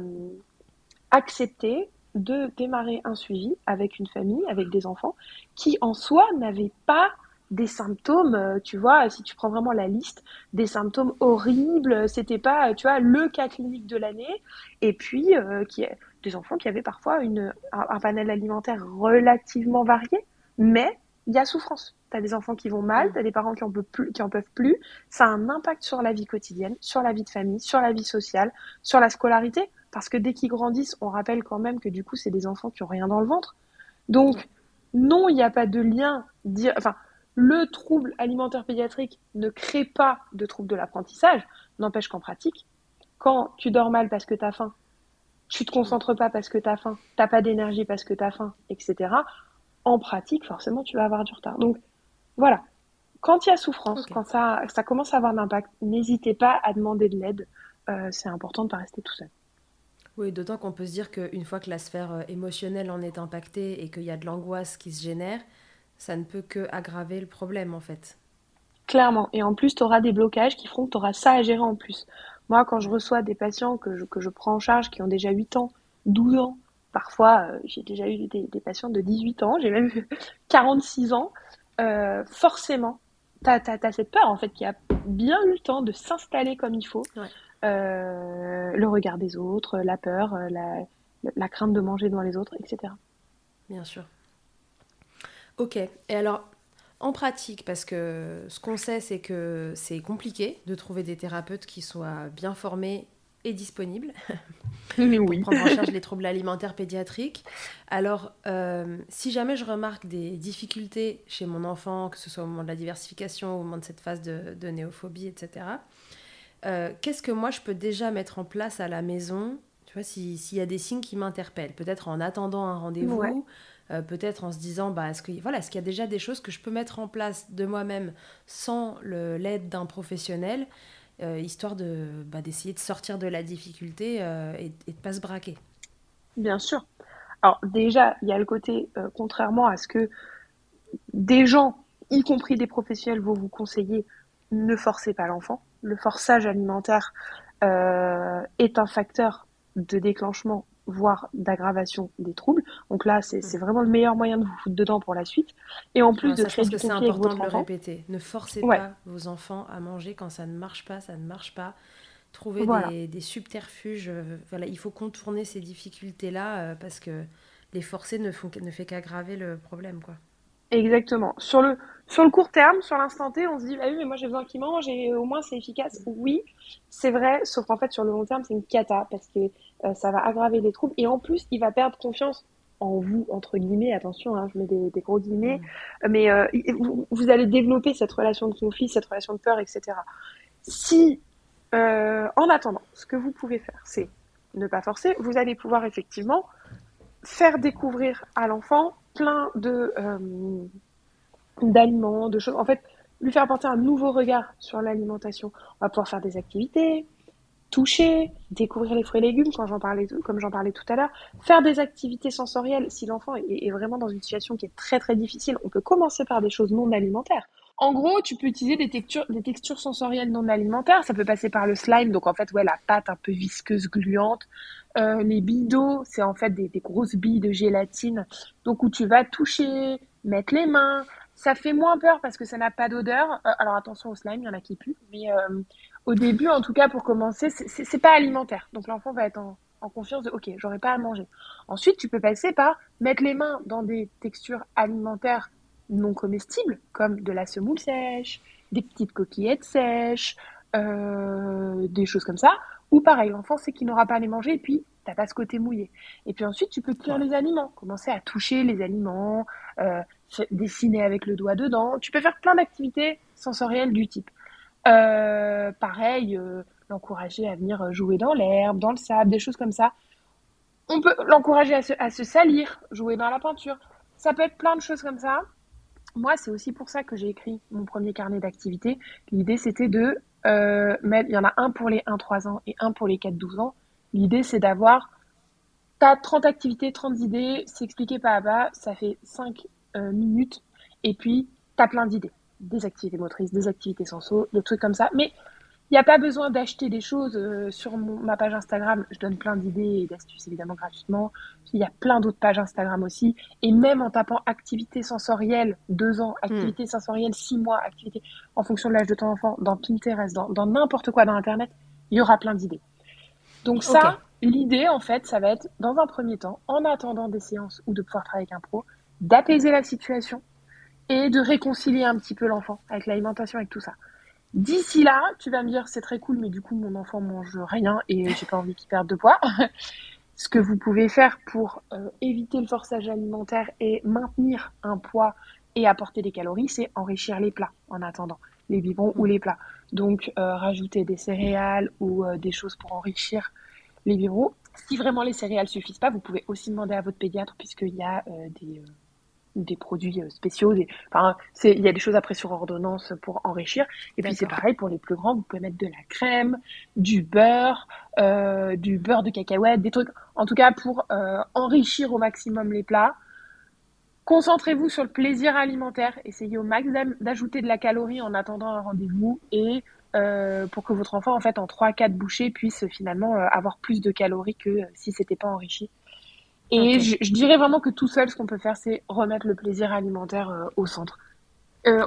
accepté de démarrer un suivi avec une famille, avec des enfants, qui en soi n'avaient pas des symptômes, euh, tu vois, si tu prends vraiment la liste, des symptômes horribles, c'était pas, tu vois, le cas clinique de l'année, et puis euh, qui est des enfants qui avaient parfois une, un, panel alimentaire relativement varié, mais il y a souffrance. Tu as des enfants qui vont mal, tu as des parents qui en, peuvent plus, qui en peuvent plus, ça a un impact sur la vie quotidienne, sur la vie de famille, sur la vie sociale, sur la scolarité. Parce que dès qu'ils grandissent, on rappelle quand même que du coup, c'est des enfants qui ont rien dans le ventre. Donc, non, il n'y a pas de lien. Enfin, le trouble alimentaire pédiatrique ne crée pas de trouble de l'apprentissage. N'empêche qu'en pratique, quand tu dors mal parce que tu as faim, tu te concentres pas parce que tu as faim, tu pas d'énergie parce que tu as faim, etc. En pratique, forcément, tu vas avoir du retard. Donc, voilà. Quand il y a souffrance, quand ça, ça commence à avoir un impact, n'hésitez pas à demander de l'aide. Euh, c'est important de ne pas rester tout seul. Oui, d'autant qu'on peut se dire qu'une fois que la sphère euh, émotionnelle en est impactée et qu'il y a de l'angoisse qui se génère, ça ne peut que aggraver le problème en fait. Clairement. Et en plus, tu auras des blocages qui feront que tu auras ça à gérer en plus. Moi, quand je reçois des patients que je, que je prends en charge qui ont déjà 8 ans, 12 ans, parfois euh, j'ai déjà eu des, patients de 18 ans, j'ai même *laughs* eu 46 ans, euh, forcément, tu as, cette peur en fait qui a bien eu le temps de s'installer comme il faut. Euh, le regard des autres, la peur, euh, la, crainte de manger devant les autres, etc. Bien sûr. Ok. Et alors, en pratique, parce que ce qu'on sait, c'est que c'est compliqué de trouver des thérapeutes qui soient bien formés et disponibles *laughs* oui. pour prendre en charge les troubles alimentaires pédiatriques. Alors, euh, si jamais je remarque des difficultés chez mon enfant, que ce soit au moment de la diversification, au moment de cette phase de, de néophobie, etc., euh, qu'est-ce que moi je peux déjà mettre en place à la maison Tu vois, s'il y a des signes qui m'interpellent, peut-être en attendant un rendez-vous, euh, peut-être en se disant, bah, est-ce qu'il y a déjà des choses que je peux mettre en place de moi-même sans l'aide d'un professionnel, euh, histoire de bah, d'essayer de sortir de la difficulté et, et, de pas se braquer? Bien sûr. Alors déjà, il y a le côté, contrairement à ce que des gens, y compris des professionnels, vont vous conseiller, ne forcez pas l'enfant le forçage alimentaire euh, est un facteur de déclenchement, voire d'aggravation des troubles. Donc là, c'est vraiment le meilleur moyen de vous foutre dedans pour la suite. Et en plus de créer du c'est important de le répéter. Ne forcez pas vos enfants à manger quand ça ne marche pas, ça ne marche pas. Trouvez des, subterfuges. Euh, voilà, il faut contourner ces difficultés-là euh, parce que les forcer ne, font, ne fait qu'aggraver le problème, quoi. Exactement. Sur le, sur le court terme, sur l'instant T, on se dit, bah oui, mais moi j'ai besoin qu'il mange et au moins c'est efficace. Oui, c'est vrai, sauf qu'en fait sur le long terme, c'est une cata parce que euh, ça va aggraver les troubles et en plus, il va perdre confiance en vous, entre guillemets, attention, hein, je mets des, gros guillemets, mm. mais euh, vous, allez développer cette relation de conflit, cette relation de peur, etc. Si, euh, en attendant, ce que vous pouvez faire, c'est ne pas forcer, vous allez pouvoir effectivement faire découvrir à l'enfant plein de euh, d'aliments, de choses. En fait, lui faire porter un nouveau regard sur l'alimentation. On va pouvoir faire des activités, toucher, découvrir les fruits et légumes, quand j'en parlais, comme j'en parlais tout à l'heure, faire des activités sensorielles. Si l'enfant est, vraiment dans une situation qui est très très difficile, on peut commencer par des choses non alimentaires. En gros, tu peux utiliser des textures, des textures sensorielles non alimentaires. Ça peut passer par le slime, donc en fait, ouais, la pâte un peu visqueuse, gluante. Euh, les billes c'est en fait des, des grosses billes de gélatine, donc où tu vas toucher, mettre les mains, ça fait moins peur parce que ça n'a pas d'odeur. Euh, alors attention au slime, il y en a qui puent. Mais euh, au début, en tout cas, pour commencer, c'est pas alimentaire. Donc l'enfant va être en, confiance de OK, j'aurai pas à manger. Ensuite, tu peux passer par mettre les mains dans des textures alimentaires non comestibles, comme de la semoule sèche, des petites coquillettes sèches, euh, des choses comme ça. Ou pareil, l'enfant sait qu'il n'aura pas à les manger et puis t'as pas ce côté mouillé. Et puis ensuite, tu peux cuire les aliments, commencer à toucher les aliments, euh, dessiner avec le doigt dedans. Tu peux faire plein d'activités sensorielles du type. Euh, pareil, euh, l'encourager à venir jouer dans l'herbe, dans le sable, des choses comme ça. On peut l'encourager à se, à se salir, jouer dans la peinture. Ça peut être plein de choses comme ça. Moi, c'est aussi pour ça que j'ai écrit mon premier carnet d'activités. L'idée, c'était de mettre, il y en a un pour les 1-3 ans et un pour les 4-12 ans. L'idée, c'est d'avoir, t'as 30 activités, 30 idées, c'est expliqué pas à pas, ça fait 5 euh, minutes, et puis t'as plein d'idées. Des activités motrices, des activités sensaux, des trucs comme ça. Mais il n'y a pas besoin d'acheter des choses euh, sur ma page Instagram. Je donne plein d'idées et d'astuces évidemment gratuitement. Il y a plein d'autres pages Instagram aussi. Et même en tapant activité sensorielle 2 ans, activité hmm. sensorielle 6 mois, activité en fonction de l'âge de ton enfant, dans Pinterest, dans n'importe quoi dans Internet, il y aura plein d'idées. Donc ça, l'idée en fait, ça va être dans un premier temps, en attendant des séances ou de pouvoir travailler avec un pro, d'apaiser la situation et de réconcilier un petit peu l'enfant avec l'alimentation, avec tout ça. D'ici là, tu vas me dire c'est très cool, mais du coup mon enfant mange rien et j'ai pas envie qu'il perde de poids. *laughs* Ce que vous pouvez faire pour euh, éviter le forçage alimentaire et maintenir un poids et apporter des calories, c'est enrichir les plats en attendant, les biberons ou les plats. Donc euh, rajouter des céréales ou euh, des choses pour enrichir les biberons. Si vraiment les céréales suffisent pas, vous pouvez aussi demander à votre pédiatre puisqu'il y a euh, des, des produits spéciaux. enfin, il y a des choses après sur ordonnance pour enrichir. Et puis c'est pareil pour les plus grands, vous pouvez mettre de la crème, du beurre, du beurre de cacahuète, des trucs. En tout cas pour enrichir au maximum les plats. Concentrez-vous sur le plaisir alimentaire. Essayez au max d'ajouter de la calorie en attendant un rendez-vous et euh, pour que votre enfant, en fait, en 3-4 bouchées, puisse finalement euh, avoir plus de calories que euh, si c'était pas enrichi. Et je, dirais vraiment que tout seul, ce qu'on peut faire, c'est remettre le plaisir alimentaire au centre.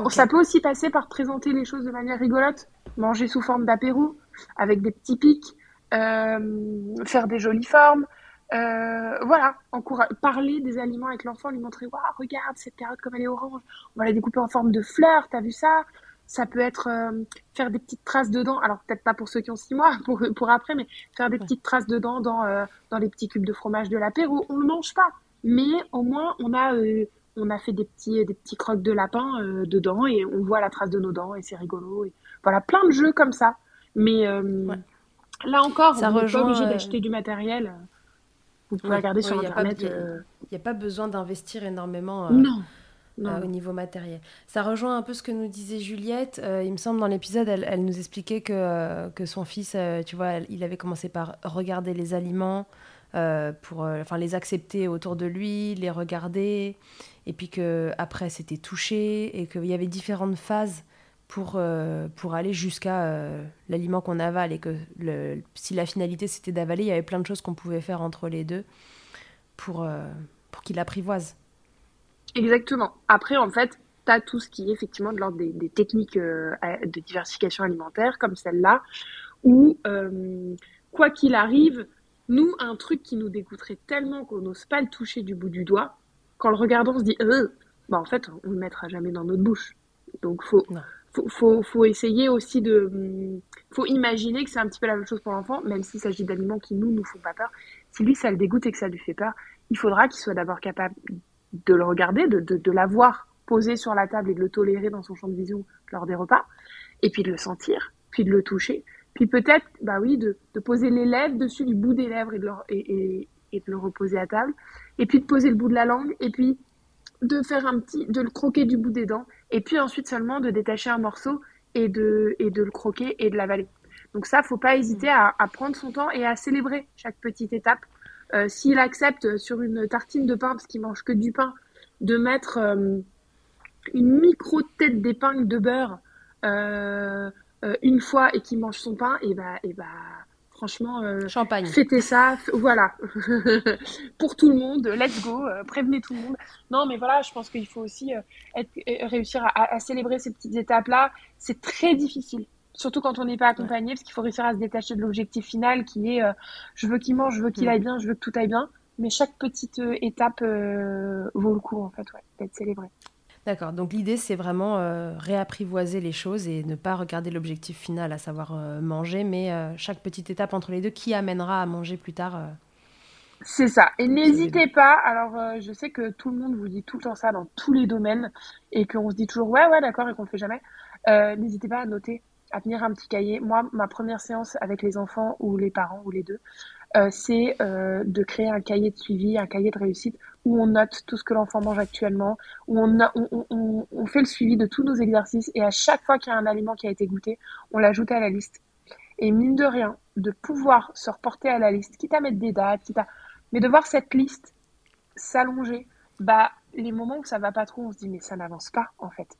Ça peut aussi passer par présenter les choses de manière rigolote, manger sous forme d'apéro, avec des petits pics, faire des jolies formes, euh, voilà, parler des aliments avec l'enfant, lui montrer, waouh, regarde cette carotte comme elle est orange, on va la découper en forme de fleur, t'as vu ça? Ça peut être euh, faire des petites traces dedans, alors peut-être pas pour ceux qui ont six mois, *laughs* pour, pour après, mais faire des petites traces dedans dans, euh, dans les petits cubes de fromage de l'apéro. On ne mange pas, mais au moins on a, on a fait des petits, des petits crocs de lapin dedans et on voit la trace de nos dents et c'est rigolo. Et voilà, plein de jeux comme ça. Mais là encore, ça on n'est pas obligé d'acheter du matériel. Vous pouvez regarder sur Internet. Il n'y a, pas besoin d'investir énormément. Euh, non. Euh, au niveau matériel. Ça rejoint un peu ce que nous disait Juliette. Euh, il me semble dans l'épisode, elle, nous expliquait que, que son fils, tu vois, il avait commencé par regarder les aliments, pour enfin les accepter autour de lui, les regarder, et puis que après c'était toucher et qu'il y avait différentes phases pour, euh, pour aller jusqu'à euh, l'aliment qu'on avale et que le, si la finalité c'était d'avaler, il y avait plein de choses qu'on pouvait faire entre les deux pour, euh, pour qu'il apprivoise. Exactement. Après, en fait, tu as tout ce qui est effectivement de l'ordre des, des, techniques de diversification alimentaire, comme celle-là, où, quoi qu'il arrive, nous, un truc qui nous dégoûterait tellement qu'on n'ose pas le toucher du bout du doigt, qu'en le regardant, on se dit, bah, en fait, on ne le mettra jamais dans notre bouche. Donc, faut, faut, faut, faut, essayer aussi de. Hum, faut imaginer que c'est un petit peu la même chose pour l'enfant, même s'il s'agit d'aliments qui nous, nous font pas peur. Si lui, ça le dégoûte et que ça lui fait peur, il faudra qu'il soit d'abord capable de le regarder, de, de, de l'avoir posé sur la table et de le tolérer dans son champ de vision lors des repas, et puis de le sentir, puis de le toucher, puis peut-être, bah oui, de, de poser les lèvres dessus du bout des lèvres et de, le, et, et, de le reposer à table, et puis de poser le bout de la langue, et puis de faire un petit, de le croquer du bout des dents, et puis ensuite seulement de détacher un morceau et de, et de le croquer et de l'avaler. Donc ça, faut pas hésiter à, à, prendre son temps et à célébrer chaque petite étape. Euh, S'il accepte sur une tartine de pain, parce qu'il mange que du pain, de mettre euh, une micro tête d'épingle de beurre euh, euh, une fois et qu'il mange son pain, et bah, et bah franchement, euh, champagne. Fêtez ça, voilà, *laughs* pour tout le monde, let's go, euh, prévenez tout le monde. Non, mais voilà, je pense qu'il faut aussi être, réussir à, à, célébrer ces petites étapes-là. C'est très difficile, surtout quand on n'est pas accompagné, parce qu'il faut réussir à se détacher de l'objectif final qui est je veux qu'il mange, je veux qu'il aille bien, je veux que tout aille bien. Mais chaque petite étape vaut le coup, en fait, ouais, d'être célébrée. D'accord, donc l'idée c'est vraiment euh, réapprivoiser les choses et ne pas regarder l'objectif final, à savoir euh, manger, mais euh, chaque petite étape entre les deux qui amènera à manger plus tard. C'est ça. Et n'hésitez pas, alors je sais que tout le monde vous dit tout le temps ça dans tous les domaines et qu'on se dit toujours ouais, ouais, d'accord et qu'on le fait jamais. n'hésitez pas à noter, à tenir un petit cahier. Moi, ma première séance avec les enfants ou les parents ou les deux, c'est de créer un cahier de suivi, un cahier de réussite où on note tout ce que l'enfant mange actuellement, où on, fait le suivi de tous nos exercices et à chaque fois qu'il y a un aliment qui a été goûté, on l'ajoute à la liste. Et mine de rien, de pouvoir se reporter à la liste, quitte à mettre des dates, quitte à... mais de voir cette liste s'allonger, bah les moments où ça va pas trop, on se dit mais ça n'avance pas en fait.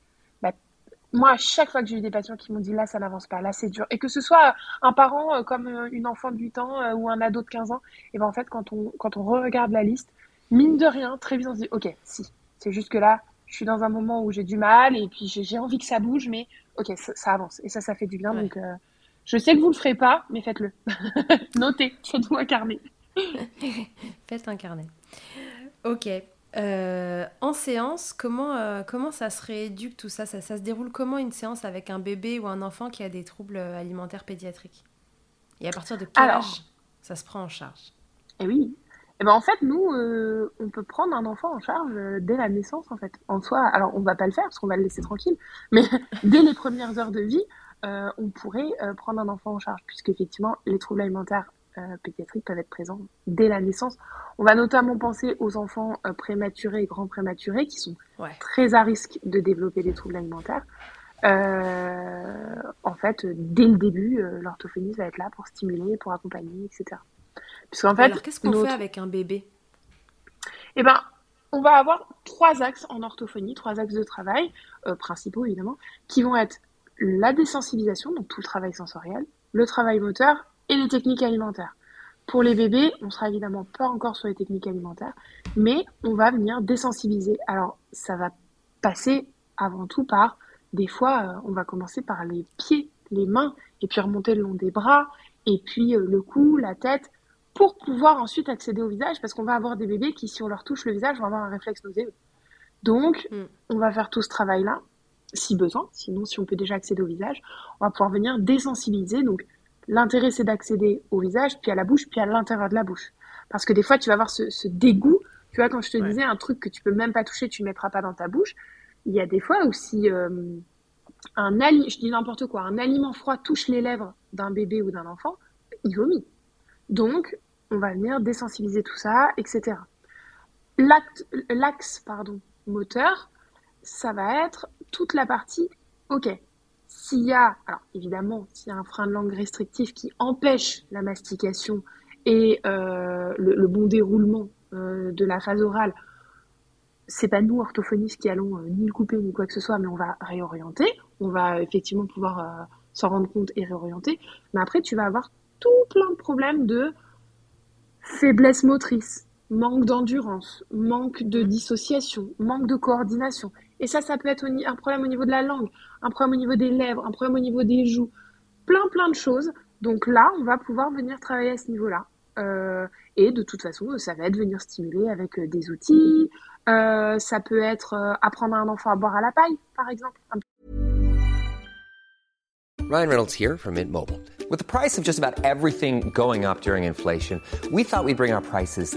Moi, à chaque fois que j'ai eu des patients qui m'ont dit là, ça n'avance pas, là, c'est dur. Et que ce soit un parent euh, comme euh, une enfant de 8 ans euh, ou un ado de 15 ans, et ben en fait, quand on, quand on re-regarde la liste, mine de rien, très vite on se dit, ok, si, c'est juste que là, je suis dans un moment où j'ai du mal et puis j'ai envie que ça bouge, mais ok, ça, avance et ça, ça fait du bien. Donc, euh, je sais que vous le ferez pas, mais faites-le. *laughs* Notez, faites-vous un carnet. *laughs* Faites un carnet. Ok. Euh, en séance, comment, euh, comment ça se rééduque tout ça, ça, ça se déroule comment une séance avec un bébé ou un enfant qui a des troubles alimentaires pédiatriques? Et à partir de quel âge ça se prend en charge? Eh oui, eh ben en fait, nous, euh, on peut prendre un enfant en charge euh, dès la naissance, en fait. En soi, alors on va pas le faire parce qu'on va le laisser tranquille, mais *laughs* dès les premières heures de vie, euh, on pourrait prendre un enfant en charge, puisque effectivement, les troubles alimentaires pédiatriques peuvent être présents dès la naissance. On va notamment penser aux enfants prématurés et grands prématurés qui sont très à risque de développer des troubles alimentaires. en fait, dès le début, l'orthophoniste va être là pour stimuler, pour accompagner, etc. fait, Alors, qu'est-ce qu'on fait avec un bébé? Eh ben, on va avoir trois axes en orthophonie, trois axes de travail, euh, principaux évidemment, qui vont être la désensibilisation, donc tout le travail sensoriel, le travail moteur et les techniques alimentaires. Pour les bébés, on sera évidemment pas encore sur les techniques alimentaires, mais on va venir désensibiliser. Alors, ça va passer avant tout par, des fois, euh, on va commencer par les pieds, les mains, et puis remonter le long des bras, et puis euh, le cou, la tête, pour pouvoir ensuite accéder au visage, parce qu'on va avoir des bébés qui, si on leur touche le visage, vont avoir un réflexe nauséeux. Donc, mm. on va faire tout ce travail-là, si besoin. Sinon, si on peut déjà accéder au visage, on va pouvoir venir désensibiliser. Donc, l'intérêt, c'est d'accéder au visage, puis à la bouche, puis à l'intérieur de la bouche. Parce que des fois, tu vas avoir ce, ce dégoût. Tu vois, quand je te disais un truc que tu peux même pas toucher, tu ne mettras pas dans ta bouche. Il y a des fois où si euh, un aliment, je dis n'importe quoi, un aliment froid touche les lèvres d'un bébé ou d'un enfant, il vomit. Donc, on va venir désensibiliser tout ça, etc. L'axe pardon, moteur, ça va être toute la partie, ok, s'il y a, alors évidemment, s'il y a un frein de langue restrictif qui empêche la mastication et euh, le, bon déroulement euh, de la phase orale, c'est pas nous, orthophonistes, qui allons euh, ni le couper ni quoi que ce soit, mais on va réorienter. On va effectivement pouvoir s'en rendre compte et réorienter. Mais après, tu vas avoir tout plein de problèmes de faiblesse motrice, manque d'endurance, manque de dissociation, manque de coordination. Et ça, ça peut être un problème au niveau de la langue, un problème au niveau des lèvres, un problème au niveau des joues, plein plein de choses. Donc là, on va pouvoir venir travailler à ce niveau-là. Euh, et de toute façon, ça va être venir stimuler avec euh, des outils. Euh, ça peut être apprendre à un enfant à boire à la paille, par exemple. Ryan Reynolds here from Mint Mobile. With the price of just about everything going up during inflation, we thought we'd bring our prices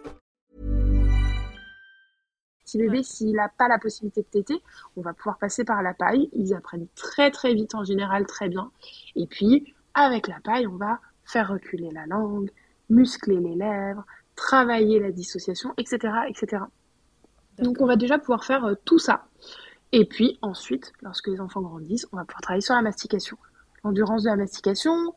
Petit bébé, s'il n'a pas la possibilité de téter, on va pouvoir passer par la paille. Ils apprennent très très vite en général, très bien. Et puis, avec la paille, on va faire reculer la langue, muscler les lèvres, travailler la dissociation, etc. etc. Donc on va déjà pouvoir faire euh, tout ça. Et puis ensuite, lorsque les enfants grandissent, on va pouvoir travailler sur la mastication. L'endurance de la mastication,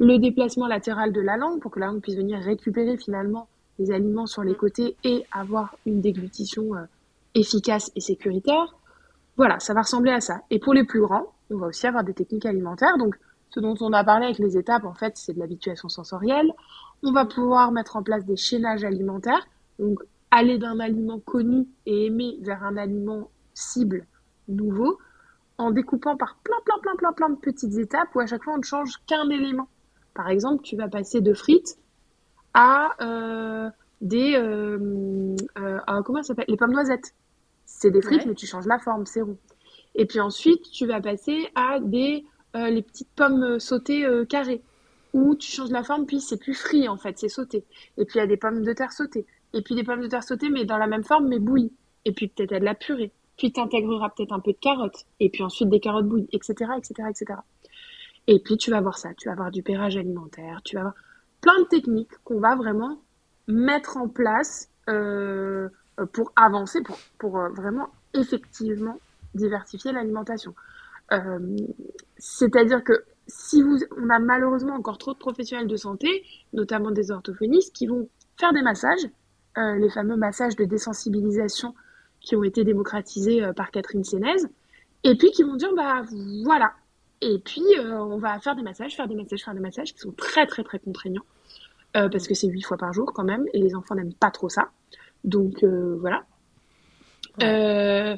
le déplacement latéral de la langue pour que la langue puisse venir récupérer finalement les aliments sur les côtés et avoir une déglutition euh, efficace et sécuritaire. Voilà, ça va ressembler à ça. Et pour les plus grands, on va aussi avoir des techniques alimentaires. Donc ce dont on a parlé avec les étapes, en fait, c'est de l'habituation sensorielle. On va pouvoir mettre en place des chaînages alimentaires, donc aller d'un aliment connu et aimé vers un aliment cible nouveau, en découpant par plein, plein, plein, plein, plein de petites étapes où à chaque fois on ne change qu'un élément. Par exemple, tu vas passer de frites à euh, des euh, euh, comment ça s'appelle? Les pommes noisettes. C'est des frites, Ouais. mais tu changes la forme, c'est rond. Et puis ensuite, tu vas passer à des euh, les petites pommes sautées euh, carrées, où tu changes la forme, puis c'est plus frit en fait, c'est sauté. Et puis il y a des pommes de terre sautées. Et puis des pommes de terre sautées, mais dans la même forme, mais bouillies. Et puis peut-être à de la purée. Puis tu intégreras peut-être un peu de carottes. Et puis ensuite des carottes bouillies, etc., etc., etc. Et puis tu vas voir ça, tu vas avoir du pérage alimentaire, tu vas avoir plein de techniques qu'on va vraiment mettre en place euh, pour avancer, pour, pour euh, vraiment effectivement diversifier l'alimentation. Euh, C'est-à-dire que si vous, on a malheureusement encore trop de professionnels de santé, notamment des orthophonistes, qui vont faire des massages, euh, les fameux massages de désensibilisation qui ont été démocratisés euh, par Catherine Sénez, et puis qui vont dire bah voilà. Et puis euh, on va faire des massages, faire des massages, faire des massages qui sont très très très contraignants euh, parce que c'est huit fois par jour quand même et les enfants n'aiment pas trop ça. Donc euh, voilà. Euh,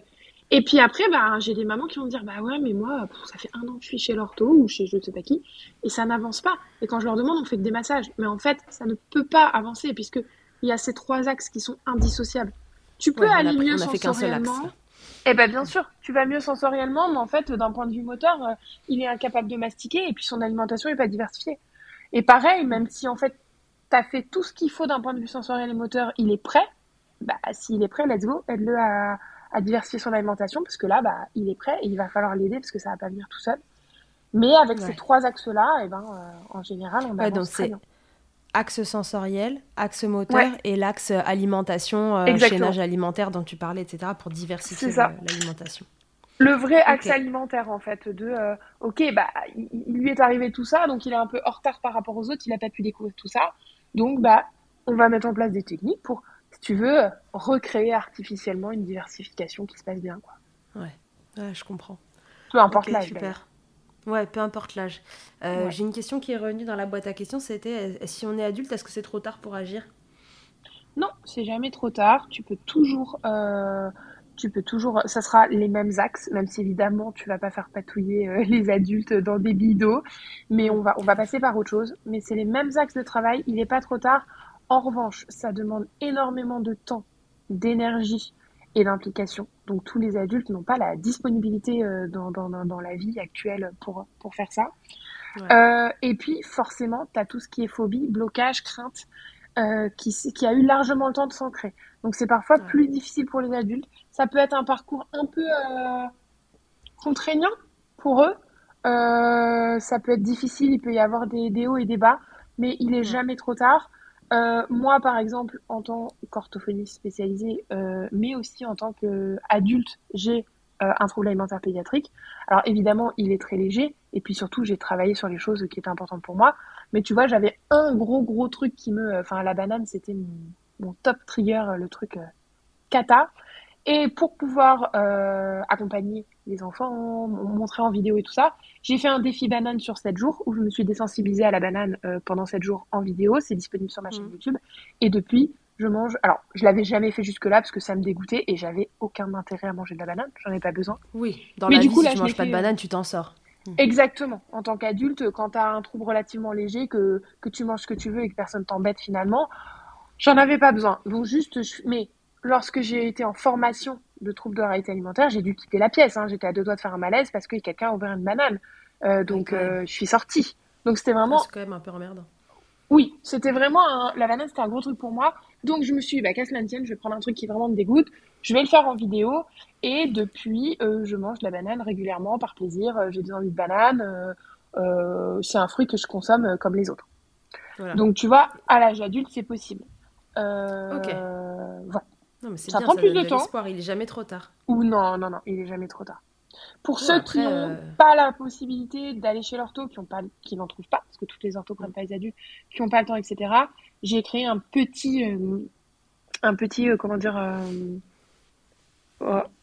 et puis après, bah, j'ai des mamans qui vont me dire bah ouais mais moi pff, ça fait un an que je suis chez l'ortho ou chez je ne sais pas qui et ça n'avance pas. Et quand je leur demande on fait que des massages, mais en fait ça ne peut pas avancer puisque il y a ces trois axes qui sont indissociables. Tu peux Ouais, aller mieux sensoriellement. Eh ben bien sûr, tu vas mieux sensoriellement, mais en fait, d'un point de vue moteur, euh, il est incapable de mastiquer et puis son alimentation n'est pas diversifiée. Et pareil, même si en fait, tu as fait tout ce qu'il faut d'un point de vue sensoriel et moteur, il est prêt, bah s'il est prêt, let's go, aide-le à, à diversifier son alimentation, parce que là, bah, il est prêt et il va falloir l'aider parce que ça va pas venir tout seul. Mais avec Ouais. ces trois axes-là, eh ben, euh, en général, on Ouais, avance donc très bien. axe sensoriel, axe moteur Ouais. et l'axe alimentation, euh, chaînage alimentaire dont tu parlais, etc. pour diversifier l'alimentation. Le vrai axe alimentaire, en fait, de euh, ok, bah, il, il lui est arrivé tout ça, donc il est un peu en retard par rapport aux autres, il n'a pas pu découvrir tout ça. Donc, bah, on va mettre en place des techniques pour, tu veux, recréer artificiellement une diversification qui se passe bien, quoi. Ouais, ouais je comprends. Peu importe l'âge. super. Ouais, peu importe l'âge. Euh, Ouais. J'ai une question qui est revenue dans la boîte à questions, c'était euh, si on est adulte, est-ce que c'est trop tard pour agir? Non, c'est jamais trop tard. Tu peux toujours, euh, tu peux toujours, ça sera les mêmes axes, même si évidemment tu vas pas faire patouiller euh, *laughs* les adultes dans des bidots, mais on va, on va passer par autre chose. Mais c'est les mêmes axes de travail. Il n'est pas trop tard. En revanche, ça demande énormément de temps, d'énergie et d'implication. Donc tous les adultes n'ont pas la disponibilité euh, dans, dans, dans, dans la vie actuelle pour, pour faire ça. Ouais. Euh, et puis forcément, tu as tout ce qui est phobie, blocage, crainte, euh, qui, a eu largement le temps de s'ancrer. Donc c'est parfois Ouais. plus difficile pour les adultes. Ça peut être un parcours un peu euh, contraignant pour eux. Euh, ça peut être difficile, il peut y avoir des, des hauts et des bas, mais il est jamais trop tard. Euh, moi, par exemple, en tant qu'orthophoniste spécialisée, euh, mais aussi en tant qu'adulte, j'ai euh, un trouble alimentaire pédiatrique. Alors évidemment, il est très léger, et puis surtout, j'ai travaillé sur les choses qui étaient importantes pour moi. Mais tu vois, j'avais un gros gros truc qui me, enfin la banane, c'était mon, top trigger, le truc euh, cata. Et pour pouvoir euh, accompagner les enfants, montrer en vidéo et tout ça, j'ai fait un défi banane sur 7 jours où je me suis désensibilisée à la banane euh, pendant 7 jours en vidéo. C'est disponible sur ma chaîne Mhm. YouTube. Et depuis, je mange. Alors, je l'avais jamais fait jusque-là parce que ça me dégoûtait et j'avais aucun intérêt à manger de la banane. J'en ai pas besoin. Oui, dans Mais la du vie, coup, si là, tu je manges pas de fait, banane, tu t'en sors. Exactement. En tant qu'adulte, quand tu as un trouble relativement léger, que, que tu manges ce que tu veux et que personne t'embête finalement, j'en avais pas besoin. Donc juste, je- mais lorsque j'ai été en formation de troubles de réalité alimentaire, j'ai dû quitter la pièce. hein. J'étais à deux doigts de faire un malaise parce que quelqu'un a ouvert une banane. Euh, donc euh, je suis sortie. Donc c'était vraiment C'est quand même un peu emmerdant. oui, c'était vraiment un... la banane, c'était un gros truc pour moi. Donc je me suis dit, bah, qu'à cela ne tienne, je vais prendre un truc qui vraiment me dégoûte. Je vais le faire en vidéo. Et depuis, euh, je mange de la banane régulièrement par plaisir. J'ai des envies de banane. c'est un fruit que je consomme comme les autres. Voilà. Donc tu vois, à l'âge adulte, c'est possible. Ok. voilà. Non, mais c'est ça bien, prend ça plus de temps. il est jamais trop tard. Ou non, non, non, il est jamais trop tard. Pour Ouais, ceux après, qui n'ont euh, pas la possibilité d'aller chez l'ortho, qui pas, qui n'en trouvent pas, parce que toutes les orthos prennent pas les adultes, qui n'ont pas le temps, etc. J'ai créé un petit, euh, un petit, euh, comment dire, euh,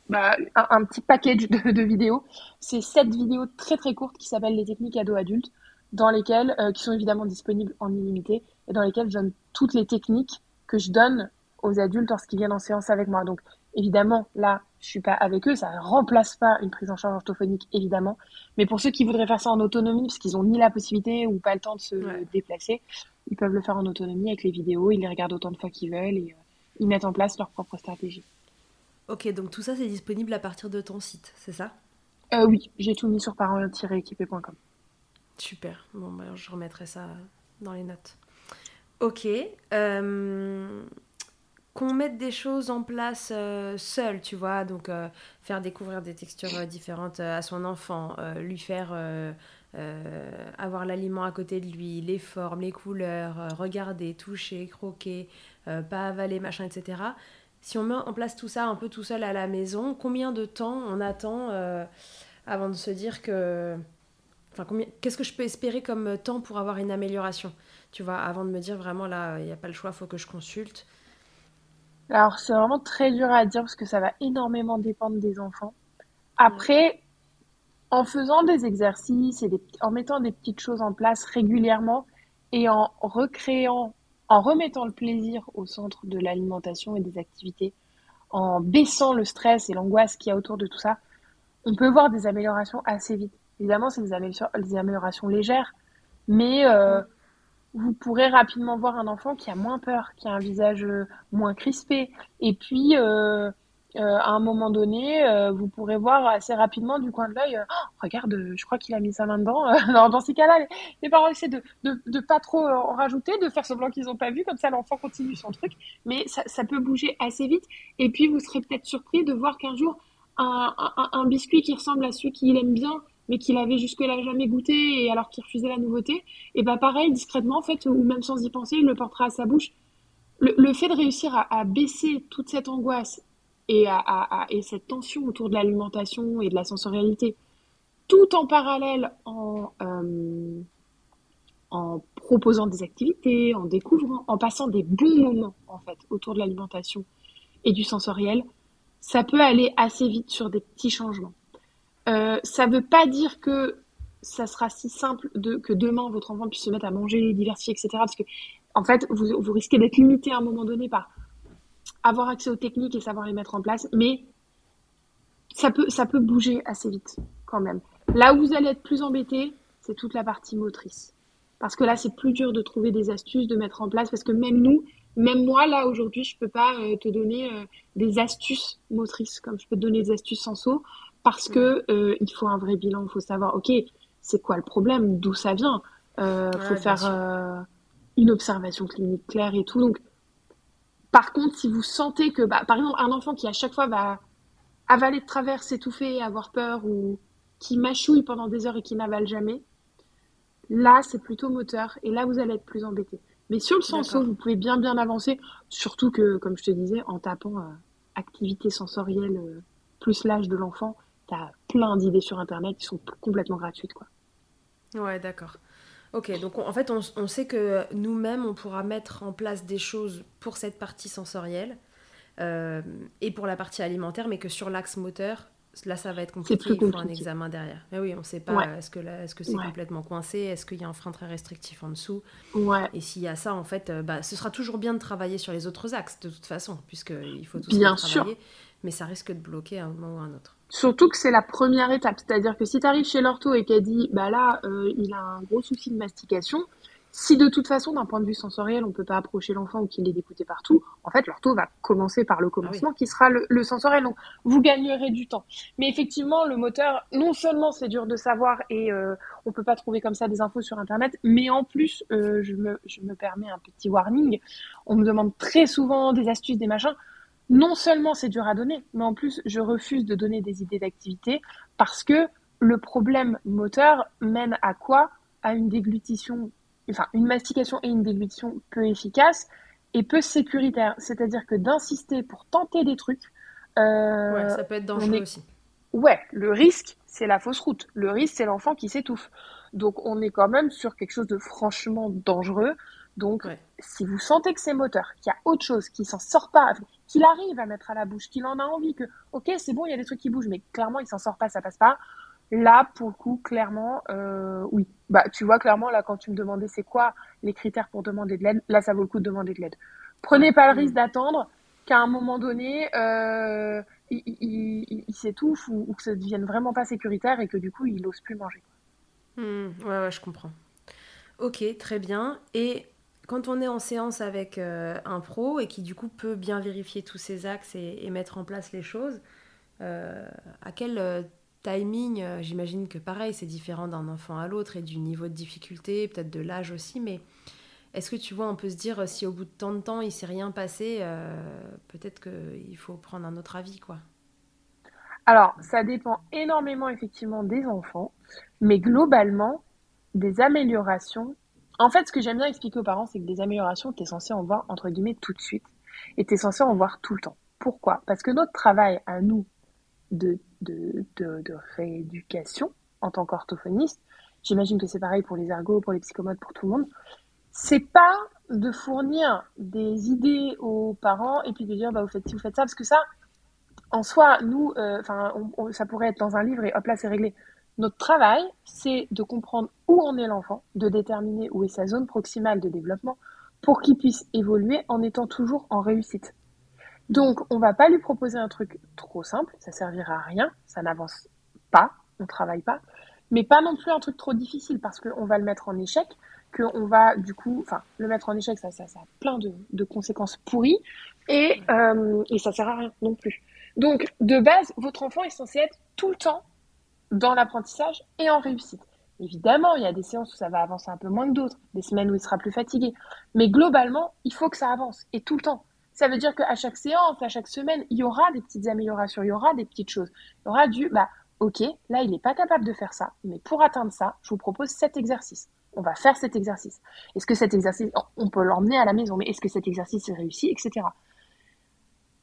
bah, un, un petit package de, de vidéos. C'est sept vidéos très très courtes qui s'appellent les techniques ados adultes, dans lesquelles, qui sont évidemment disponibles en illimité, et dans lesquelles je donne toutes les techniques que je donne aux adultes lorsqu'ils viennent en séance avec moi. Donc évidemment, là, je suis pas avec eux, ça ne remplace pas une prise en charge orthophonique, évidemment. Mais pour ceux qui voudraient faire ça en autonomie, parce qu'ils ont ni la possibilité ou pas le temps de se Ouais. déplacer, ils peuvent le faire en autonomie avec les vidéos, ils les regardent autant de fois qu'ils veulent et euh, ils mettent en place leur propre stratégie. Ok, donc tout ça, c'est disponible à partir de ton site, c'est ça? Euh, oui, j'ai tout mis sur parents-équipés.com. Super. Bon, bah, je remettrai ça dans les notes. Ok. euh, Qu'on mette des choses en place euh, seul, tu vois, donc euh, faire découvrir des textures euh, différentes à son enfant, lui faire avoir l'aliment à côté de lui, les formes, les couleurs, regarder, toucher, croquer, pas avaler, machin, etc. Si on met en place tout ça un peu tout seul à la maison, combien de temps on attend avant de se dire que Enfin, combien... qu'est-ce que je peux espérer comme temps pour avoir une amélioration Tu vois, avant de me dire vraiment là, il n'y a pas le choix, faut que je consulte. Alors, c'est vraiment très dur à dire parce que ça va énormément dépendre des enfants. Après, en faisant des exercices et en mettant des petites choses en place régulièrement et en recréant, en remettant le plaisir au centre de l'alimentation et des activités, en baissant le stress et l'angoisse qu'il y a autour de tout ça, on peut voir des améliorations assez vite. Évidemment, c'est des améliorations légères, mais euh, vous pourrez rapidement voir un enfant qui a moins peur, qui a un visage euh, moins crispé. Et puis, euh, euh, à un moment donné, euh, vous pourrez voir assez rapidement du coin de l'œil, euh, Oh, regarde, euh, je crois qu'il a mis sa main dedans. *laughs* Dans ces cas-là, les, parents essaient de, de, de pas trop en rajouter, de faire semblant qu'ils n'ont pas vu, comme ça l'enfant continue son truc. Mais ça, ça peut bouger assez vite. Et puis, vous serez peut-être surpris de voir qu'un jour, un, un, un biscuit qui ressemble à celui qu'il aime bien, mais qu'il avait jusque-là jamais goûté, et alors qu'il refusait la nouveauté, et bah pareil, discrètement, en fait, ou même sans y penser, il le portera à sa bouche. Le, fait de réussir à, baisser toute cette angoisse et, cette tension autour de l'alimentation et de la sensorialité, tout en parallèle euh, en proposant des activités, en découvrant, en passant des bons moments, en fait, autour de l'alimentation et du sensoriel, ça peut aller assez vite sur des petits changements. Euh, ça veut pas dire que ça sera si simple de, que demain votre enfant puisse se mettre à manger, diversifier, etc. Parce que, en fait, vous, vous risquez d'être limité à un moment donné par avoir accès aux techniques et savoir les mettre en place, mais ça peut, ça peut bouger assez vite quand même. Là où vous allez être plus embêté, c'est toute la partie motrice. Parce que là, c'est plus dur de trouver des astuces, de mettre en place, parce que même nous, même moi, là, aujourd'hui, je peux pas euh, te donner euh, des astuces motrices, comme je peux te donner des astuces sensaux, parce que euh, il faut un vrai bilan, il faut savoir, ok, c'est quoi le problème, d'où ça vient, euh, Ouais, faut faire euh, une observation clinique claire et tout. Donc, par contre, si vous sentez que, bah, par exemple, un enfant qui à chaque fois va avaler de travers, s'étouffer, avoir peur, ou qui mâchouille pendant des heures et qui n'avale jamais, là, c'est plutôt moteur, et là, vous allez être plus embêté. Mais sur le senso, vous pouvez bien bien avancer, surtout que, comme je te disais, en tapant euh, activité sensorielle euh, plus l'âge de l'enfant, t'as plein d'idées sur Internet qui sont complètement gratuites, quoi. Ouais, d'accord. Ok, donc on- en fait, on, on sait que nous-mêmes, on pourra mettre en place des choses pour cette partie sensorielle euh, et pour la partie alimentaire, mais que sur l'axe moteur, Là, ça va être compliqué, plus il faut un compliqué. examen derrière. Mais oui, on ne sait pas, Ouais. est-ce que, est-ce que c'est Ouais. complètement coincé, est-ce qu'il y a un frein très restrictif en dessous? Ouais. Et s'il y a ça, en fait, euh, bah, ce sera toujours bien de travailler sur les autres axes, de toute façon, puisqu'il faut tous les Bien sûr. travailler, mais ça risque de bloquer à un moment ou à un autre. Surtout que c'est la première étape, c'est-à-dire que si tu arrives chez l'ortho et qu'elle dit bah là euh, il a un gros souci de mastication, si de toute façon d'un point de vue sensoriel on peut pas approcher l'enfant ou qu'il est dégoûté partout, en fait l'ortho va commencer par le commencement qui sera le, le sensoriel, donc vous gagnerez du temps. Mais effectivement le moteur, non seulement c'est dur de savoir et euh, on peut pas trouver comme ça des infos sur internet, mais en plus euh, je, me, je me permets un petit warning, on me demande très souvent des astuces, des machins non seulement c'est dur à donner, mais en plus je refuse de donner des idées d'activité parce que le problème moteur mène à quoi? À une déglutition, enfin une mastication et une déglutition peu efficace et peu sécuritaire. C'est-à-dire que d'insister pour tenter des trucs, euh, Ouais, ça peut être dangereux est- aussi. ouais, le risque c'est la fausse route. Le risque c'est l'enfant qui s'étouffe. Donc on est quand même sur quelque chose de franchement dangereux. Donc Ouais. si vous sentez que c'est moteur, qu'il y a autre chose, qu'il s'en sort pas, qu'il arrive à mettre à la bouche, qu'il en a envie, que ok c'est bon, il y a des trucs qui bougent, mais clairement il s'en sort pas, ça passe pas. Là pour le coup, clairement, euh, oui. Bah tu vois clairement là quand tu me demandais c'est quoi les critères pour demander de l'aide, là ça vaut le coup de demander de l'aide. Prenez pas le Mm. risque d'attendre qu'à un moment donné euh, il, il- il- il s'étouffe ou, ou que ça devienne vraiment pas sécuritaire et que du coup il ose plus manger. Hmm, ouais, ouais, je comprends. Ok, très bien. Et quand on est en séance avec euh, un pro et qui du coup peut bien vérifier tous ces axes et, et mettre en place les choses, euh, à quel euh, timing, j'imagine que pareil, c'est différent d'un enfant à l'autre et du niveau de difficulté, peut-être de l'âge aussi, mais est-ce que tu vois, on peut se dire si au bout de tant de temps il s'est rien passé, peut-être qu'il faut prendre un autre avis, quoi? Alors, ça dépend énormément effectivement des enfants, mais globalement, des améliorations. En fait, ce que j'aime bien expliquer aux parents, c'est que des améliorations, tu es censé en voir entre guillemets tout de suite et tu es censé en voir tout le temps. Pourquoi? Parce que notre travail à nous de, de, de, rééducation en tant qu'orthophoniste, j'imagine que c'est pareil pour les ergots, pour les psychomotes, pour tout le monde, c'est pas de fournir des idées aux parents et puis de dire bah vous faites ci, vous faites ça, parce que ça, en soi, nous, euh, enfin, ça pourrait être dans un livre et hop là, c'est réglé. Notre travail, c'est de comprendre où en est l'enfant, de déterminer où est sa zone proximale de développement pour qu'il puisse évoluer en étant toujours en réussite. Donc, on va pas lui proposer un truc trop simple, ça servira à rien, ça n'avance pas, on travaille pas, mais pas non plus un truc trop difficile parce qu'on va le mettre en échec, qu'on va du coup, enfin, le mettre en échec, ça, ça, ça a plein de, de conséquences pourries et, euh, et ça sert à rien non plus. Donc, de base, votre enfant est censé être tout le temps dans l'apprentissage et en réussite. Évidemment, il y a des séances où ça va avancer un peu moins que d'autres, des semaines où il sera plus fatigué. Mais globalement, il faut que ça avance et tout le temps. Ça veut dire qu'à chaque séance, à chaque semaine, il y aura des petites améliorations, il y aura des petites choses. Il y aura du, bah, ok, là, il n'est pas capable de faire ça, mais pour atteindre ça, je vous propose cet exercice. On va faire cet exercice. Est-ce que cet exercice, on peut l'emmener à la maison, mais est-ce que cet exercice est réussi, etc.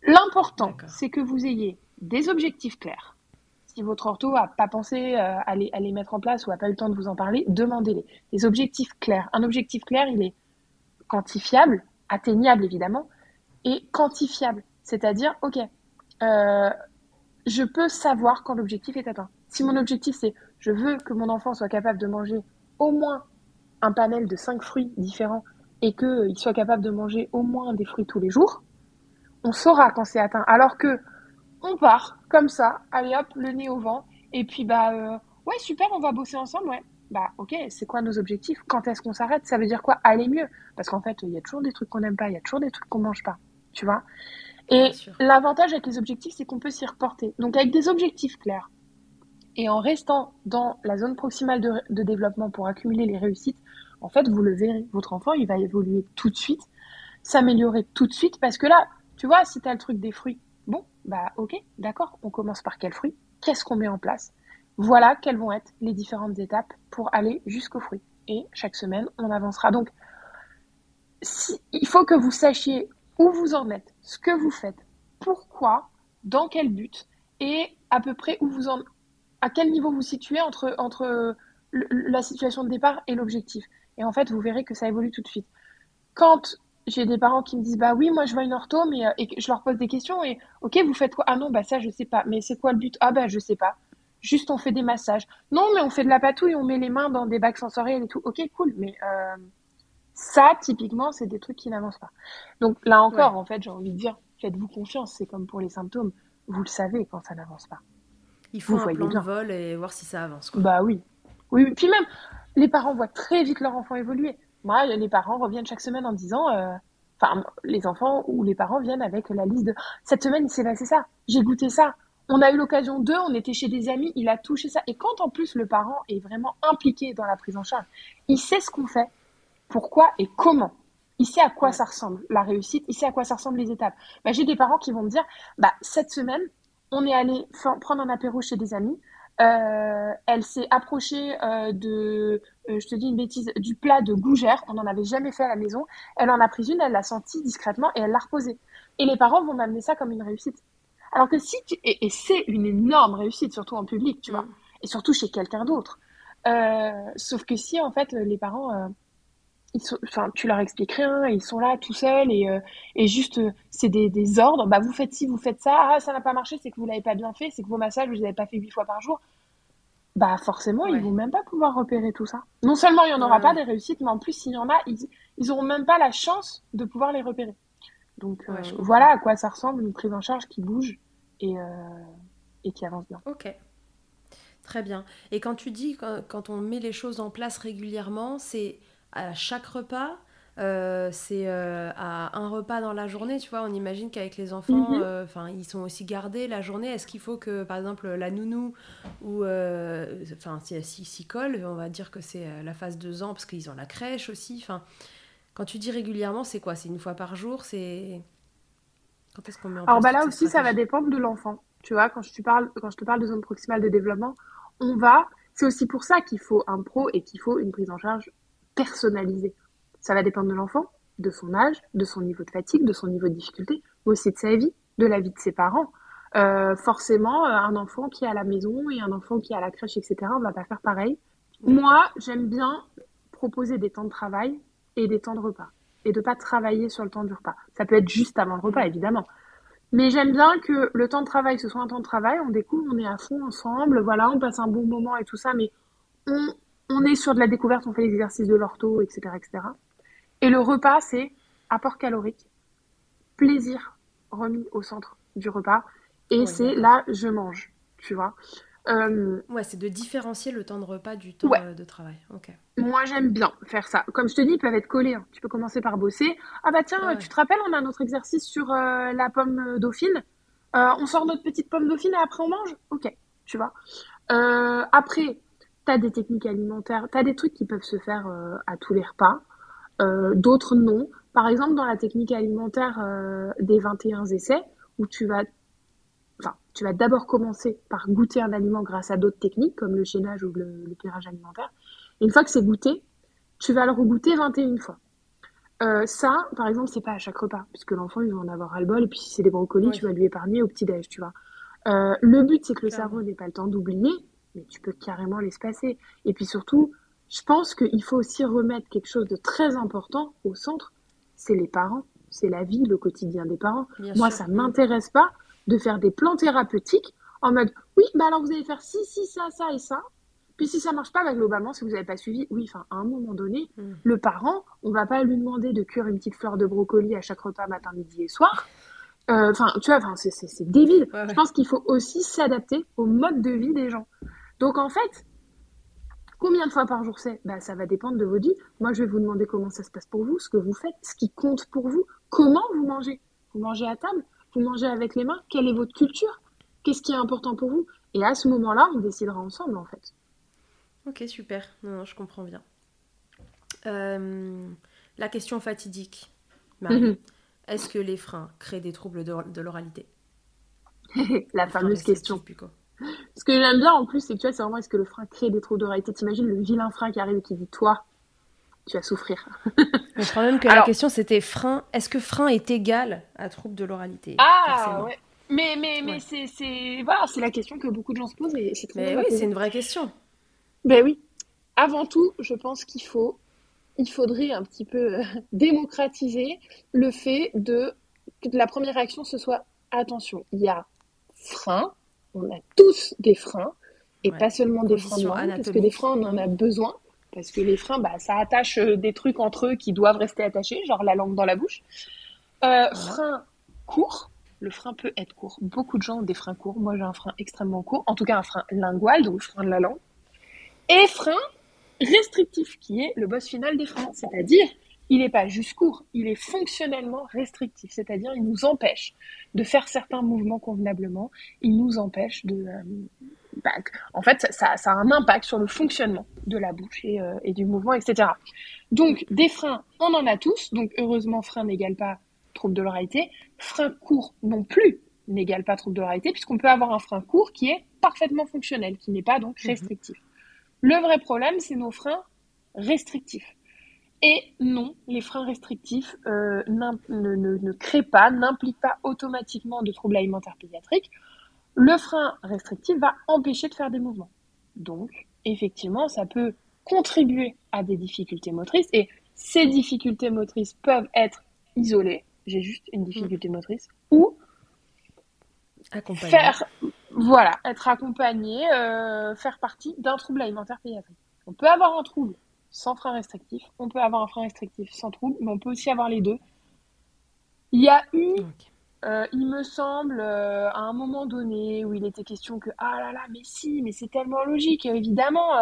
L'important, c'est que vous ayez des objectifs clairs. Si votre ortho a pas pensé euh, à, les, mettre en place ou a pas eu le temps de vous en parler, demandez-les. Des objectifs clairs. Un objectif clair, il est quantifiable, atteignable évidemment, et quantifiable. C'est-à-dire, ok, euh, je peux savoir quand l'objectif est atteint. Si mon objectif c'est je veux que mon enfant soit capable de manger au moins un panel de 5 fruits différents et qu'il soit capable de manger au moins des fruits tous les jours, on saura quand c'est atteint. Alors que on part comme ça, allez hop, le nez au vent, et puis bah euh, ouais super, on va bosser ensemble, ouais. Bah ok, c'est quoi nos objectifs? Quand est-ce qu'on s'arrête? Ça veut dire quoi? Aller mieux? Parce qu'en fait, il y a toujours des trucs qu'on n'aime pas, il y a toujours des trucs qu'on mange pas, tu vois? Et l'avantage avec les objectifs, c'est qu'on peut s'y reporter. Donc avec des objectifs clairs et en restant dans la zone proximale de, de développement pour accumuler les réussites, en fait, vous le verrez, votre enfant, il va évoluer tout de suite, s'améliorer tout de suite, parce que là, tu vois, si tu as le truc des fruits, bon, bah ok, d'accord, on commence par quel fruit? Qu'est-ce qu'on met en place? Voilà quelles vont être les différentes étapes pour aller jusqu'au fruit. Et chaque semaine, on avancera. Donc, il faut que vous sachiez où vous en êtes, ce que vous faites, pourquoi, dans quel but, et à peu près où vous en, à quel niveau vous situez entre, entre la situation de départ et l'objectif. Et en fait, vous verrez que ça évolue tout de suite. Quand j'ai des parents qui me disent bah oui moi je vois une ortho mais euh, et je leur pose des questions et ok vous faites quoi? Ah non bah ça je sais pas. Mais c'est quoi le but? Ah bah je sais pas. Juste on fait des massages. Non mais on fait de la patouille on met les mains dans des bacs sensoriels et tout. Ok cool. Mais euh, ça typiquement c'est des trucs qui n'avancent pas. Donc là encore en fait j'ai envie de dire faites-vous confiance. C'est comme pour les symptômes. Vous le savez quand ça n'avance pas. Il faut un plan de vol et voir si ça avance quoi. bah oui oui. Puis même les parents voient très vite leur enfant évoluer moi, les parents reviennent chaque semaine en disant, euh, enfin, les enfants ou les parents viennent avec la liste de cette semaine, il s'est passé ça, j'ai goûté ça, on a eu l'occasion d'eux, on était chez des amis, il a touché ça. Et quand en plus le parent est vraiment impliqué dans la prise en charge, il sait ce qu'on fait, pourquoi et comment. Il sait à quoi ça ressemble, la réussite, il sait à quoi ça ressemble les étapes. Bah, j'ai des parents qui vont me dire, bah, cette semaine, on est allé prendre un apéro chez des amis, euh, elle s'est approchée euh, de, je te dis une bêtise, du plat de gougère. On n'en avait jamais fait à la maison. Elle en a pris une, elle l'a sentie discrètement et elle l'a reposée. Et les parents vont m'amener ça comme une réussite. Alors que si tu... Et, c'est une énorme réussite, surtout en public, tu vois. Mm. Et surtout chez quelqu'un d'autre. sauf que si, en fait, les parents... Ils sont, enfin, tu leur expliques rien, ils sont là tout seuls et, et juste c'est des, des, ordres. Bah vous faites ci, vous faites ça. Ah ça n'a pas marché, c'est que vous l'avez pas bien fait, c'est que vos massages vous les avez pas fait huit fois par jour bah forcément, ils vont même pas pouvoir repérer tout ça. Non seulement il n'y en aura pas des réussites, mais en plus, s'il y en a, ils, ils auront même pas la chance de pouvoir les repérer. Donc euh, voilà à quoi ça ressemble une prise en charge qui bouge et, euh, et qui avance bien. Ok. Très bien. Et quand tu dis quand on met les choses en place régulièrement, c'est à chaque repas euh, c'est euh, à un repas dans la journée, tu vois. On imagine qu'avec les enfants, mhm. euh, enfin, ils sont aussi gardés la journée. Est-ce qu'il faut que, par exemple, la nounou ou, enfin, si s'y colle, on va dire que c'est la phase 2 ans parce qu'ils ont la crèche aussi. Enfin, quand tu dis régulièrement, c'est quoi? C'est une fois par jour? C'est quand est-ce qu'on met en Alors bah là aussi, ça va dépendre de l'enfant. Tu vois, quand je te parle, quand je te parle de zone proximale de développement, on va. C'est aussi pour ça qu'il faut un pro et qu'il faut une prise en charge personnalisée. Ça va dépendre de l'enfant, de son âge, de son niveau de fatigue, de son niveau de difficulté, mais aussi de sa vie, de la vie de ses parents. Euh, forcément, euh, un enfant qui est à la maison et un enfant qui est à la crèche, etc., on va pas faire pareil. Moi, j'aime bien proposer des temps de travail et des temps de repas. Et de pas travailler sur le temps du repas. Ça peut être juste avant le repas, évidemment. Mais j'aime bien que le temps de travail, ce soit un temps de travail, on découvre, on est à fond ensemble, voilà, on passe un bon moment et tout ça, mais on, on est sur de la découverte, on fait l'exercice de l'ortho, etc., etc. Et le repas, c'est apport calorique, plaisir remis au centre du repas. Et c'est là, je mange, tu vois. Euh, ouais, c'est de différencier le temps de repas du temps euh, de travail. Moi, j'aime bien faire ça. Comme je te dis, ils peuvent être collés. Hein. Tu peux commencer par bosser. Ah bah tiens, tu te rappelles, on a un autre exercice sur euh, la pomme dauphine. on sort notre petite pomme dauphine et après on mange Ok, tu vois. après, tu as des techniques alimentaires, tu as des trucs qui peuvent se faire à tous les repas. Euh, d'autres non. Par exemple, dans la technique alimentaire euh, des 21 essais, où tu vas, enfin, tu vas d'abord commencer par goûter un aliment grâce à d'autres techniques, comme le chaînage ou le, le pirage alimentaire. Une fois que c'est goûté, tu vas le regoûter 21 fois. Euh, ça, par exemple, c'est pas à chaque repas, puisque l'enfant, il va en avoir ras le bol, et puis si c'est des brocolis, tu vas lui épargner au petit-déj, tu vois. le but, c'est que le cerveau n'ait pas le temps d'oublier, mais tu peux carrément l'espacer. Et puis surtout, je pense qu'il faut aussi remettre quelque chose de très important au centre, c'est les parents, c'est la vie, le quotidien des parents. Moi, ça m'intéresse pas de faire des plans thérapeutiques en mode oui, bah alors vous allez faire ci, ci, ça, ça et ça. Puis si ça marche pas, bah, globalement, si vous n'avez pas suivi, oui, enfin, à un moment donné, mm. le parent, on va pas lui demander de cuire une petite fleur de brocoli à chaque repas matin, midi et soir. Euh, enfin, tu vois, c'est débile. Je pense qu'il faut aussi s'adapter au mode de vie des gens. Donc en fait, Combien de fois par jour c'est? Bah, Ça va dépendre de votre vie. Moi, je vais vous demander comment ça se passe pour vous, ce que vous faites, ce qui compte pour vous, comment vous mangez. Vous mangez à table Vous mangez avec les mains Quelle est votre culture? Qu'est-ce qui est important pour vous? Et à ce moment-là, on décidera ensemble, en fait. Ok, super. Non, je comprends bien. Euh, la question fatidique, Marie. Mhm. Est-ce que les freins créent des troubles de, l'oralité? *laughs* La fameuse question. Ce que j'aime bien en plus, c'est que tu vois, c'est vraiment est-ce que le frein crée des troubles de réalité T'imagines le vilain frein qui arrive et qui dit Toi, tu vas souffrir. *laughs* Je crois même que la question c'était frein. Est-ce que frein est égal à trouble de l'oralité? Ah ouais. Mais, mais, mais c'est, c'est, voilà, c'est la question que beaucoup de gens se posent et c'est très oui, c'est une vraie question. Ben oui. Avant tout, je pense qu'il faut il faudrait un petit peu euh, *laughs* démocratiser le fait de que la première réaction ce soit attention, il y a frein, on a tous des freins et pas seulement des freins de parce que des freins on en a besoin parce que les freins bah ça attache euh, des trucs entre eux qui doivent rester attachés, genre la langue dans la bouche. Euh, frein court, le frein peut être court. Beaucoup de gens ont des freins courts. Moi, j'ai un frein extrêmement court, en tout cas un frein lingual, donc le frein de la langue. Et frein restrictif, qui est le boss final des freins. C'est-à-dire, il n'est pas juste court, il est fonctionnellement restrictif. C'est-à-dire, il nous empêche de faire certains mouvements convenablement. Il nous empêche de. Euh, bah, en fait, ça, a un impact sur le fonctionnement de la bouche et, euh, et du mouvement, etc. Donc, des freins, on en a tous. Donc, heureusement, frein n'égale pas trouble de l'oralité. Frein court non plus n'égale pas trouble de l'oralité, puisqu'on peut avoir un frein court qui est parfaitement fonctionnel, qui n'est pas donc mhm. restrictif. Le vrai problème, c'est nos freins restrictifs. Et non, les freins restrictifs euh, ne, ne, créent pas, n'impliquent pas automatiquement de troubles alimentaires pédiatriques. Le frein restrictif va empêcher de faire des mouvements. Donc, effectivement, ça peut contribuer à des difficultés motrices et ces difficultés motrices peuvent être isolées j'ai juste une difficulté mm. motrice, ou faire, voilà, être accompagné, euh, faire partie d'un trouble alimentaire pédiatrique. On peut avoir un trouble sans frein restrictif, on peut avoir un frein restrictif sans trouble, mais on peut aussi avoir les deux. Il y a eu, euh, il me semble, euh, à un moment donné où il était question que ah là là, mais si, mais c'est tellement logique, évidemment,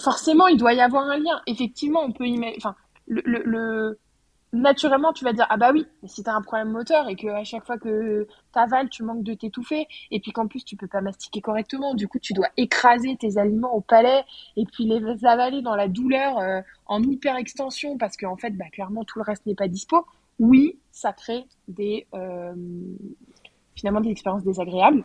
forcément, il doit y avoir un lien. Effectivement, on peut y enfin, le, le naturellement, tu vas dire ah bah oui, mais si tu un problème moteur et que à chaque fois que tu avales, tu manques de t'étouffer et puis qu'en plus tu peux pas mastiquer correctement, du coup tu dois écraser tes aliments au palais et puis les avaler dans la douleur euh, en hyper extension parce qu'en fait bah clairement tout le reste n'est pas dispo. Oui, ça crée des euh, finalement des expériences désagréables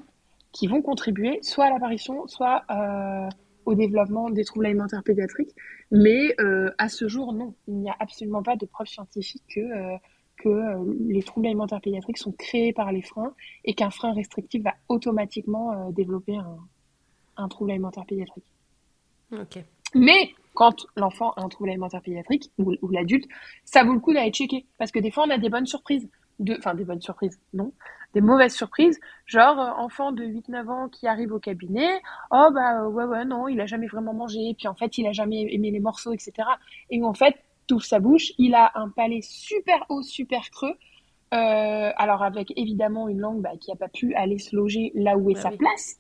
qui vont contribuer soit à l'apparition, soit euh, au développement des troubles alimentaires pédiatriques. Mais euh, à ce jour, non, il n'y a absolument pas de preuve scientifique que, euh, que euh, les troubles alimentaires pédiatriques sont créés par les freins et qu'un frein restrictif va automatiquement développer un, un, trouble alimentaire pédiatrique. Mais quand l'enfant a un trouble alimentaire pédiatrique ou, ou l'adulte, ça vaut le coup d'aller checker parce que des fois on a des bonnes surprises enfin des bonnes surprises, non, des mauvaises surprises, genre euh, enfant de 8-9 ans qui arrive au cabinet, oh bah ouais ouais non, il a jamais vraiment mangé, puis en fait il a jamais aimé les morceaux, etc. Et en fait, tout sa bouche, il a un palais super haut, super creux, euh, alors avec évidemment une langue bah, qui n'a pas pu aller se loger là où est bah sa place,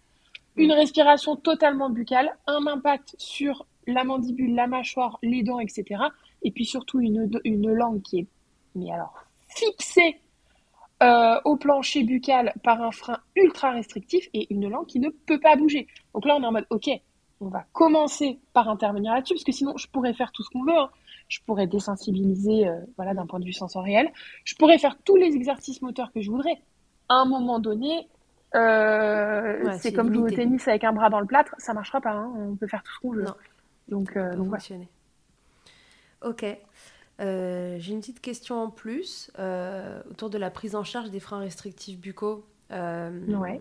une respiration totalement buccale, un impact sur la mandibule, la mâchoire, les dents, etc. Et puis surtout une, une langue qui est, mais alors, fixée euh, au plancher buccal par un frein ultra restrictif et une langue qui ne peut pas bouger. Donc là, on est en mode, ok, on va commencer par intervenir là-dessus, parce que sinon, je pourrais faire tout ce qu'on veut. Hein. Je pourrais désensibiliser, euh, voilà, d'un point de vue sensoriel. Je pourrais faire tous les exercices moteurs que je voudrais. À un moment donné, euh, c'est comme jouer au tennis avec un bras dans le plâtre, ça marchera pas. Hein. On peut faire tout ce qu'on veut. Donc, donc Ok. Euh, j'ai une petite question en plus euh, autour de la prise en charge des freins restrictifs buccaux. Euh,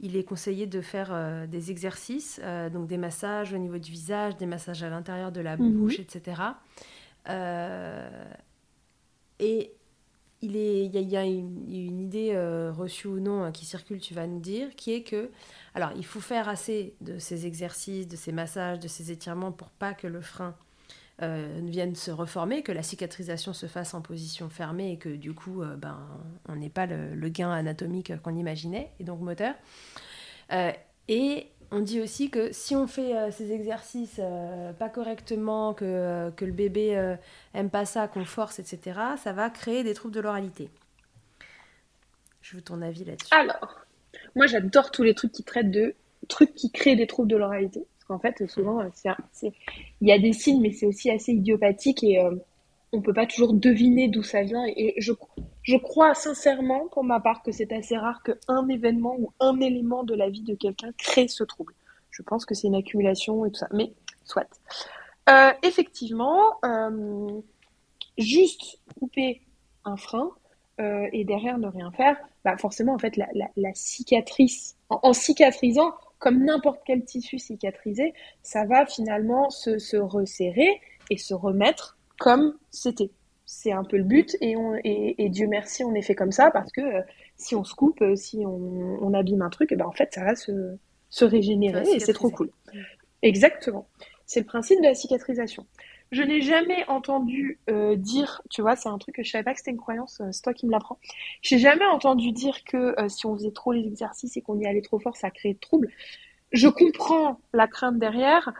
il est conseillé de faire des exercices, donc des massages au niveau du visage, des massages à l'intérieur de la mhm. bouche, etc. et il, est, y a, une, une, idée reçue ou non hein, qui circule, tu vas nous dire, qui est que, alors, il faut faire assez de ces exercices, de ces massages, de ces étirements pour pas que le frein euh, viennent se reformer, que la cicatrisation se fasse en position fermée et que du coup, euh, ben, on n'ait pas le, gain anatomique qu'on imaginait, et donc moteur. Euh, et on dit aussi que si on fait ces exercices pas correctement, que, que le bébé aime pas ça, qu'on force, etc., ça va créer des troubles de l'oralité. Je veux ton avis là-dessus. Alors, moi j'adore tous les trucs qui traitent de trucs qui créent des troubles de l'oralité. En fait, souvent, il y a des signes, mais c'est aussi assez idiopathique et on euh, on peut pas toujours deviner d'où ça vient. Et je, je crois sincèrement, pour ma part, que c'est assez rare qu'un événement ou un élément de la vie de quelqu'un crée ce trouble. Je pense que c'est une accumulation et tout ça. Mais soit. Euh, effectivement, euh, juste couper un frein et derrière ne rien faire, bah forcément, en fait, la, cicatrice, en cicatrisant, comme n'importe quel tissu cicatrisé, ça va finalement se, resserrer et se remettre comme c'était. C'est un peu le but et, on, et, Dieu merci, on est fait comme ça parce que euh, si on se coupe, euh, si on, on abîme un truc, et ben en fait ça va se, se régénérer et c'est trop cool. Exactement. C'est le principe de la cicatrisation. Je n'ai jamais entendu euh, dire, tu vois, c'est un truc que je savais pas que c'était une croyance, c'est toi qui me l'apprends. J'ai jamais entendu dire que si on faisait trop les exercices et qu'on y allait trop fort, ça créait de troubles. Je comprends la crainte derrière.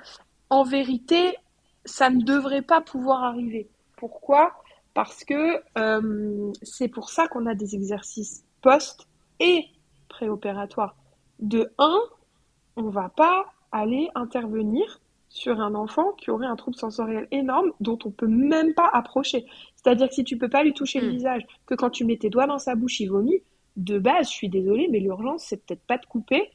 En vérité, ça ne devrait pas pouvoir arriver. Pourquoi? Parce que euh, c'est pour ça qu'on a des exercices post et préopératoires. De un, on va pas aller intervenir sur un enfant qui aurait un trouble sensoriel énorme dont on peut même pas approcher. C'est-à-dire que si tu peux pas lui toucher le hmm. visage, que quand tu mets tes doigts dans sa bouche, il vomit, de base, je suis désolée, mais l'urgence, c'est peut-être pas de couper.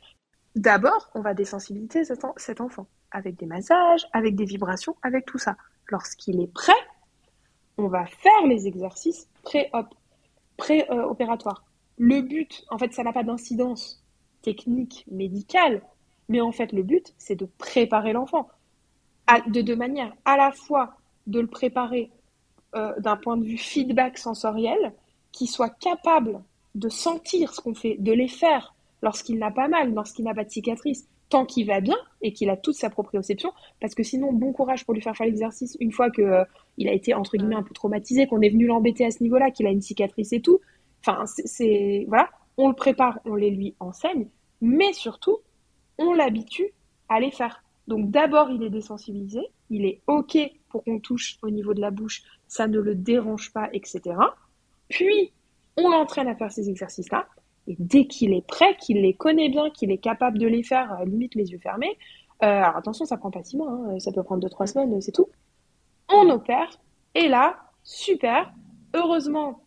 D'abord, on va désensibiliser cet enfant avec des massages, avec des vibrations, avec tout ça. Lorsqu'il est prêt, on va faire les exercices pré-opératoires. le but, en fait, ça n'a pas d'incidence technique, médicale, mais en fait, le but, c'est de préparer l'enfant. De deux manières, à la fois de le préparer euh, d'un point de vue feedback sensoriel, qui soit capable de sentir ce qu'on fait, de les faire lorsqu'il n'a pas mal, lorsqu'il n'a pas de cicatrice, tant qu'il va bien et qu'il a toute sa proprioception, parce que sinon, bon courage pour lui faire faire l'exercice une fois qu'il euh, il a été entre guillemets un peu traumatisé, qu'on est venu l'embêter à ce niveau-là, qu'il a une cicatrice et tout. Enfin, c'est voilà, on le prépare, on les lui enseigne, mais surtout, on l'habitue à les faire. Donc d'abord, il est désensibilisé, il est ok pour qu'on touche au niveau de la bouche, ça ne le dérange pas, etc. Puis on l'entraîne à faire ces exercices-là. Et dès qu'il est prêt, qu'il les connaît bien, qu'il est capable de les faire, euh, limite les yeux fermés, euh, alors attention, ça prend pas six mois, hein, ça peut prendre 2-3 semaines, c'est tout. On opère, et là, super, heureusement,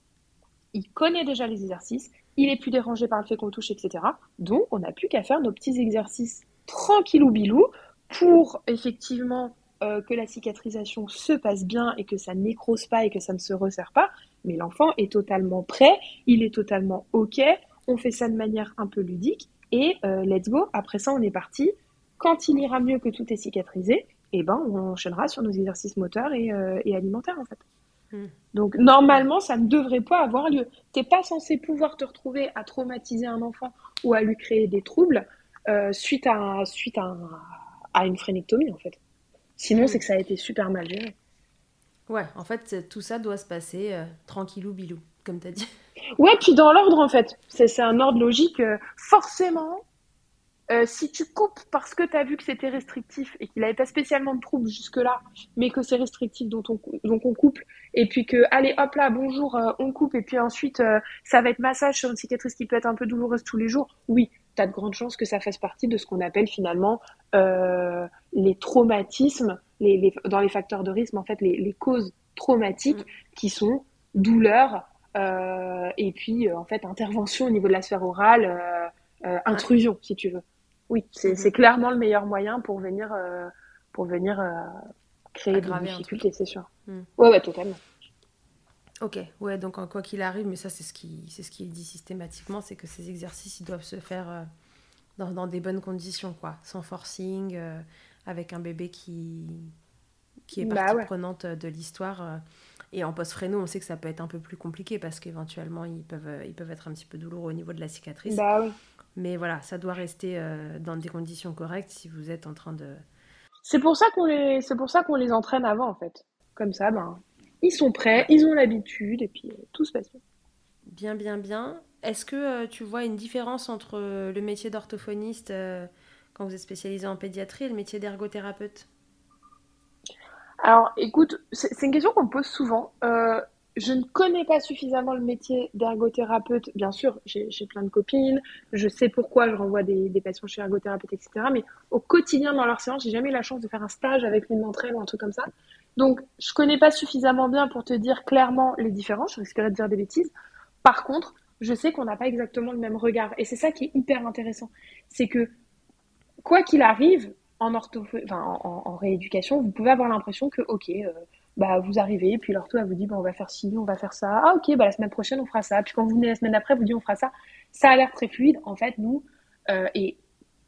il connaît déjà les exercices, il est plus dérangé par le fait qu'on touche, etc. Donc, on n'a plus qu'à faire nos petits exercices tranquillou bilou pour effectivement euh, que la cicatrisation se passe bien et que ça nécrose pas et que ça ne se resserre pas. Mais l'enfant est totalement prêt, il est totalement OK, on fait ça de manière un peu ludique et euh, let's go. Après ça, on est parti. Quand il ira mieux que tout est cicatrisé, eh ben, on enchaînera sur nos exercices moteurs et, euh, alimentaires en fait. Hmm. Donc normalement, ça ne devrait pas avoir lieu. T'es pas censé pouvoir te retrouver à traumatiser un enfant ou à lui créer des troubles euh, suite à suite à, à, une phrénectomie en fait. Sinon, c'est que ça a été super mal géré. Ouais, en fait, tout ça doit se passer tranquillou bilou, comme tu as dit. *laughs* Ouais, puis dans l'ordre, en fait. C'est un ordre logique. Euh, forcément, euh, si tu coupes parce que tu as vu que c'était restrictif et qu'il n'avait pas spécialement de troubles jusque-là, mais que c'est restrictif, dont on, donc on coupe, et puis que, allez, hop là, bonjour, euh, on coupe, et puis ensuite, ça va être massage sur une cicatrice qui peut être un peu douloureuse tous les jours, oui, tu as de grandes chances que ça fasse partie de ce qu'on appelle finalement les traumatismes, les, dans les facteurs de risque, en fait, les, les causes traumatiques mm. qui sont douleur, euh, et puis, euh, en fait, intervention au niveau de la sphère orale, euh, intrusion, si tu veux. Oui, c'est mhm. clairement le meilleur moyen pour venir, pour venir créer des difficultés, c'est sûr. Mhm. Ouais, ouais, totalement. Ok, ouais, donc quoi qu'il arrive, mais ça c'est ce qui c'est ce qui est dit systématiquement, c'est que ces exercices ils doivent se faire dans, dans, des bonnes conditions, quoi, sans forcing, avec un bébé qui qui est bah partie prenante de l'histoire. Et en post-fréno, on sait que ça peut être un peu plus compliqué parce qu'éventuellement, ils peuvent, euh, ils peuvent être un petit peu douloureux au niveau de la cicatrice. Bah oui. Mais voilà, ça doit rester euh, dans des conditions correctes si vous êtes en train de. C'est pour ça qu'on les, c'est pour ça qu'on les entraîne avant en fait. Comme ça, ben, ils sont prêts, ils ont l'habitude et puis euh, tout se passe bien. Bien, bien, bien. Est-ce que tu vois une différence entre le métier d'orthophoniste quand vous êtes spécialisé en pédiatrie et le métier d'ergothérapeute? Alors, écoute, c'est une question qu'on me pose souvent. Euh, je ne connais pas suffisamment le métier d'ergothérapeute. Bien sûr, j'ai plein de copines, je sais pourquoi je renvoie des, patients chez ergothérapeute, etc. Mais au quotidien, dans leur séance, j'ai jamais eu la chance de faire un stage avec l'une d'entre elles ou un truc comme ça. Donc, je connais pas suffisamment bien pour te dire clairement les différences. Je risquerais de dire des bêtises. Par contre, je sais qu'on n'a pas exactement le même regard. Et c'est ça qui est hyper intéressant. C'est que, quoi qu'il arrive, en, en, rééducation, vous pouvez avoir l'impression que, ok, euh, bah, vous arrivez, puis l'ortho, elle vous dit, bah, on va faire ci, on va faire ça. Ah, ok, bah, la semaine prochaine, on fera ça. Puis quand vous venez la semaine d'après, vous dit, on fera ça. Ça a l'air très fluide. En fait, nous, euh, et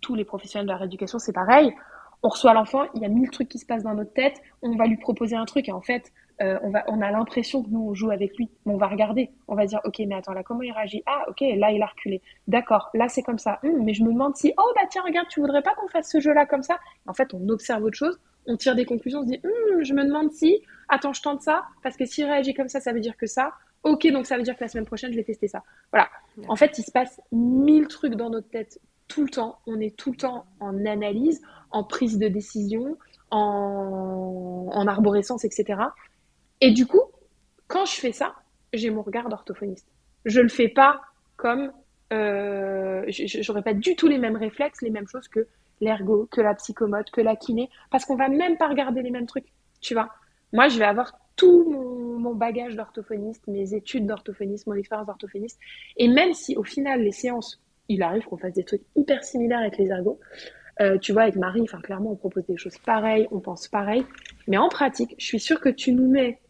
tous les professionnels de la rééducation, c'est pareil. On reçoit l'enfant, il y a mille trucs qui se passent dans notre tête, on va lui proposer un truc et en fait, euh, on, va, on a l'impression que nous, on joue avec lui. Mais on va regarder, on va dire, ok, mais attends, là, comment il réagit? Ah, ok, là, il a reculé. D'accord, là, c'est comme ça. Hum, mais je me demande si, oh, bah tiens, regarde, tu voudrais pas qu'on fasse ce jeu-là comme ça? En fait, on observe autre chose, on tire des conclusions, on se dit, hum, je me demande si, attends, je tente ça, parce que s'il réagit comme ça, ça veut dire que ça. Ok, donc ça veut dire que la semaine prochaine, je vais tester ça. Voilà. En fait, il se passe mille trucs dans notre tête tout le temps. On est tout le temps en analyse, en prise de décision, en, en arborescence, etc. Et du coup, quand je fais ça, j'ai mon regard d'orthophoniste. Je le fais pas comme euh, j'aurais pas du tout les mêmes réflexes, les mêmes choses que l'ergo, que la psychomote, que la kiné, parce qu'on va même pas regarder les mêmes trucs, tu vois. Moi, je vais avoir tout mon, mon bagage d'orthophoniste, mes études d'orthophoniste, mon expérience d'orthophoniste, et même si au final les séances, il arrive qu'on fasse des trucs hyper similaires avec les ergos, euh, tu vois, avec Marie, enfin clairement, on propose des choses pareilles, on pense pareil, mais en pratique, je suis sûre que tu nous mets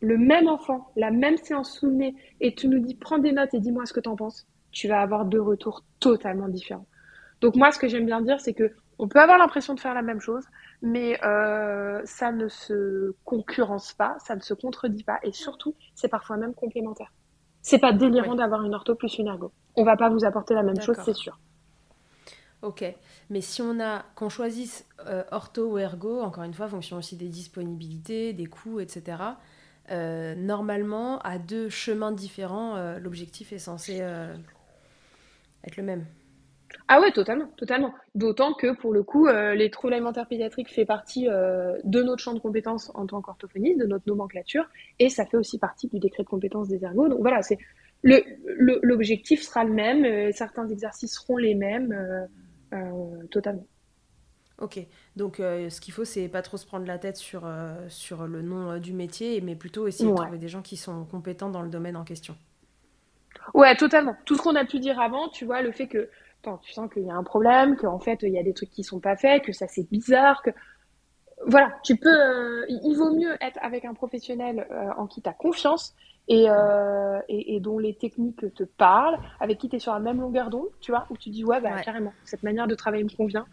le même enfant, la même séance sous le nez, et tu nous dis prends des notes et dis-moi ce que tu en penses, tu vas avoir deux retours totalement différents. Donc moi, ce que j'aime bien dire, c'est que on peut avoir l'impression de faire la même chose, mais euh, ça ne se concurrence pas, ça ne se contredit pas, et surtout, c'est parfois même complémentaire. C'est pas délirant d'avoir une ortho plus une ergo. On va pas vous apporter la même chose, c'est sûr. Ok, mais si on a qu'on choisisse euh, ortho ou ergo, encore une fois, fonction aussi des disponibilités, des coûts, etc. Euh, normalement, à deux chemins différents, euh, l'objectif est censé être le même. Ah ouais, totalement, totalement. D'autant que pour le coup, les troubles alimentaires pédiatriques fait partie de notre champ de compétences en tant qu'orthophoniste, de notre nomenclature, et ça fait aussi partie du décret de compétences des ergots. Donc voilà, c'est l'objectif sera le même, certains exercices seront les mêmes, totalement. Ok, donc euh, ce qu'il faut, c'est pas trop se prendre la tête sur, euh, sur le nom euh, du métier, mais plutôt essayer de trouver des gens qui sont compétents dans le domaine en question. Ouais, totalement. Tout ce qu'on a pu dire avant, tu vois, le fait que tu sens qu'il y a un problème, qu'en fait, il y a des trucs qui sont pas faits, que ça c'est bizarre, que. Voilà, tu peux. il vaut mieux être avec un professionnel en qui tu as confiance et, et, dont les techniques te parlent, avec qui tu es sur la même longueur d'onde, tu vois, où tu dis, ouais, bah, carrément, cette manière de travailler me convient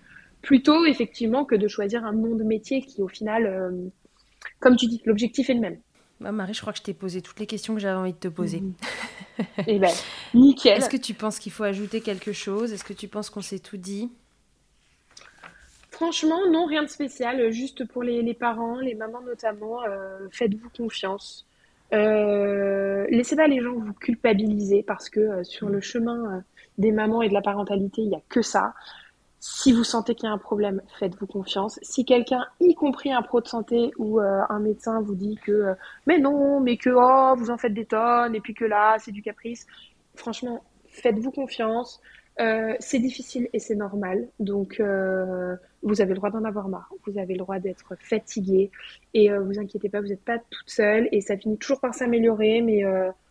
plutôt effectivement que de choisir un nom de métier qui au final, euh, comme tu dis, l'objectif est le même. Bah, Marie, je crois que je t'ai posé toutes les questions que j'avais envie de te poser. Mhm. *laughs* Eh ben, nickel. Est-ce que tu penses qu'il faut ajouter quelque chose? Est-ce que tu penses qu'on s'est tout dit? Franchement, non, rien de spécial. Juste pour les, parents, les mamans notamment, euh, faites-vous confiance. Euh, laissez pas les gens vous culpabiliser parce que sur le chemin des mamans et de la parentalité, il n'y a que ça. Si vous sentez qu'il y a un problème, faites-vous confiance. Si quelqu'un, y compris un pro de santé ou euh, un médecin, vous dit que euh, mais non, mais que oh, vous en faites des tonnes et puis que là, c'est du caprice, franchement, faites-vous confiance. Euh, c'est difficile et c'est normal. Donc, vous avez le droit d'en avoir marre. Vous avez le droit d'être fatigué. Et vous inquiétez pas, vous n'êtes pas toute seule. Et ça finit toujours par s'améliorer. Mais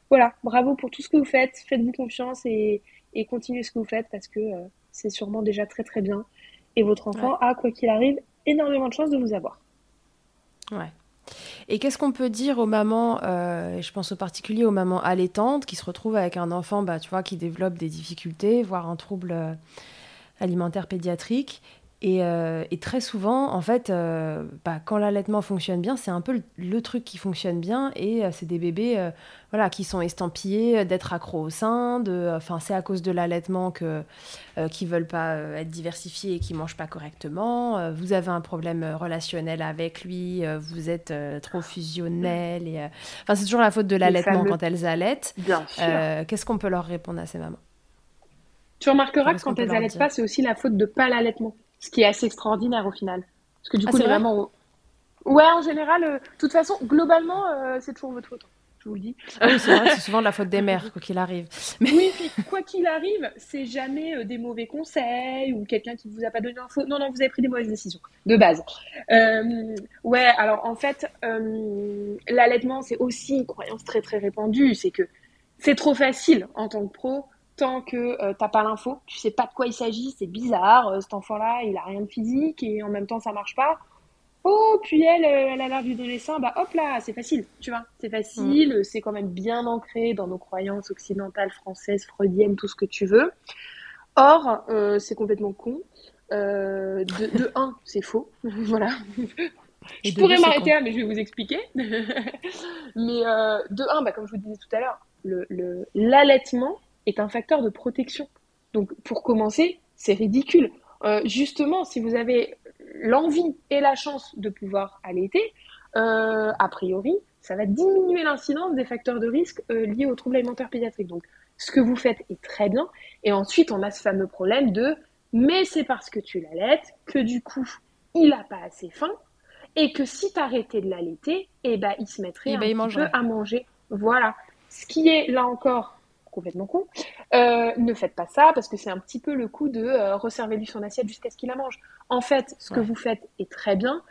voilà, bravo pour tout ce que vous faites. Faites-vous confiance et, et continuez ce que vous faites parce que c'est sûrement déjà très très bien. Et votre enfant a, quoi qu'il arrive, énormément de chances de vous avoir. Ouais. Et qu'est-ce qu'on peut dire aux mamans, euh, je pense au particulier aux mamans allaitantes, qui se retrouvent avec un enfant bah, tu vois, qui développe des difficultés, voire un trouble euh, alimentaire pédiatrique, euh, et, très souvent, en fait, euh, bah, quand l'allaitement fonctionne bien, c'est un peu le, truc qui fonctionne bien. Et euh, c'est des bébés voilà, qui sont estampillés d'être accros au sein. Enfin, c'est à cause de l'allaitement que, ne veulent pas être diversifiés et qui ne mangent pas correctement. vous avez un problème relationnel avec lui. vous êtes trop fusionnel. Et, enfin, c'est toujours la faute de l'allaitement quand elles allaitent. Qu'est-ce qu'on peut leur répondre à ces mamans? Tu remarqueras que quand elles n'allaitent pas, c'est aussi la faute de pas l'allaitement ce qui est assez extraordinaire au final. Parce que du ah, coup, c'est vraiment. Ouais, en général, euh, de toute façon, globalement, euh, c'est toujours votre faute. Hein, je vous le dis. Ah oui, c'est vrai, c'est souvent de la faute des *laughs* mères, quoi qu'il arrive. Mais... Oui, quoi qu'il arrive, c'est jamais euh, des mauvais conseils ou quelqu'un qui ne vous a pas donné l'info. Non, non, vous avez pris des mauvaises décisions, de base. ouais, alors en fait, l'allaitement, c'est aussi une croyance très, très répandue. C'est que c'est trop facile en tant que pro tant que euh, t'as pas l'info, tu sais pas de quoi il s'agit, c'est bizarre, euh, cet enfant-là, il a rien de physique et en même temps ça marche pas. Oh, puis elle, euh, elle a l'air du donner ça, bah hop là, c'est facile, tu vois, c'est facile, mm. c'est quand même bien ancré dans nos croyances occidentales, françaises, freudiennes, tout ce que tu veux. Or, c'est complètement con. Euh, de, de un, c'est faux. *laughs* voilà. je pourrais m'arrêter là, mais je vais vous expliquer. *laughs* mais euh, de un, bah, comme je vous disais tout à l'heure, l'allaitement le, est un facteur de protection. Donc, pour commencer, c'est ridicule. Euh, justement, si vous avez l'envie et la chance de pouvoir allaiter, euh, a priori, ça va diminuer l'incidence des facteurs de risque euh, liés aux troubles alimentaires pédiatriques. Donc, ce que vous faites est très bien. Et ensuite, on a ce fameux problème de mais c'est parce que tu l'allaites que du coup, il n'a pas assez faim et que si tu arrêtais de l'allaiter, eh ben, il se mettrait ben, un peu à manger. Voilà. Ce qui est, là encore, complètement con. Euh, ne faites pas ça parce que c'est un petit peu le coup de euh, resserver lui son assiette jusqu'à ce qu'il la mange. En fait, ce que vous faites est très bien.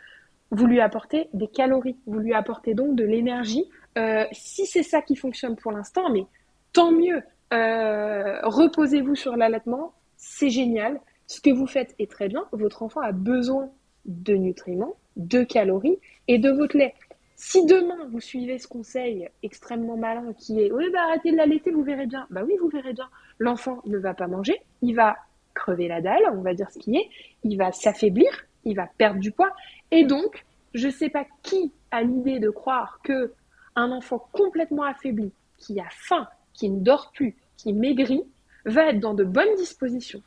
Vous lui apportez des calories, vous lui apportez donc de l'énergie. Euh, si c'est ça qui fonctionne pour l'instant, mais tant mieux. Reposez-vous sur l'allaitement, c'est génial. Ce que vous faites est très bien. Votre enfant a besoin de nutriments, de calories et de votre lait. Si demain vous suivez ce conseil extrêmement malin qui est oui bah arrêtez de l'allaiter, vous verrez bien. Bah oui, vous verrez bien. L'enfant ne va pas manger, il va crever la dalle, on va dire ce qui est, il va s'affaiblir, il va perdre du poids et donc je ne sais pas qui a l'idée de croire que un enfant complètement affaibli, qui a faim, qui ne dort plus, qui maigrit, va être dans de bonnes dispositions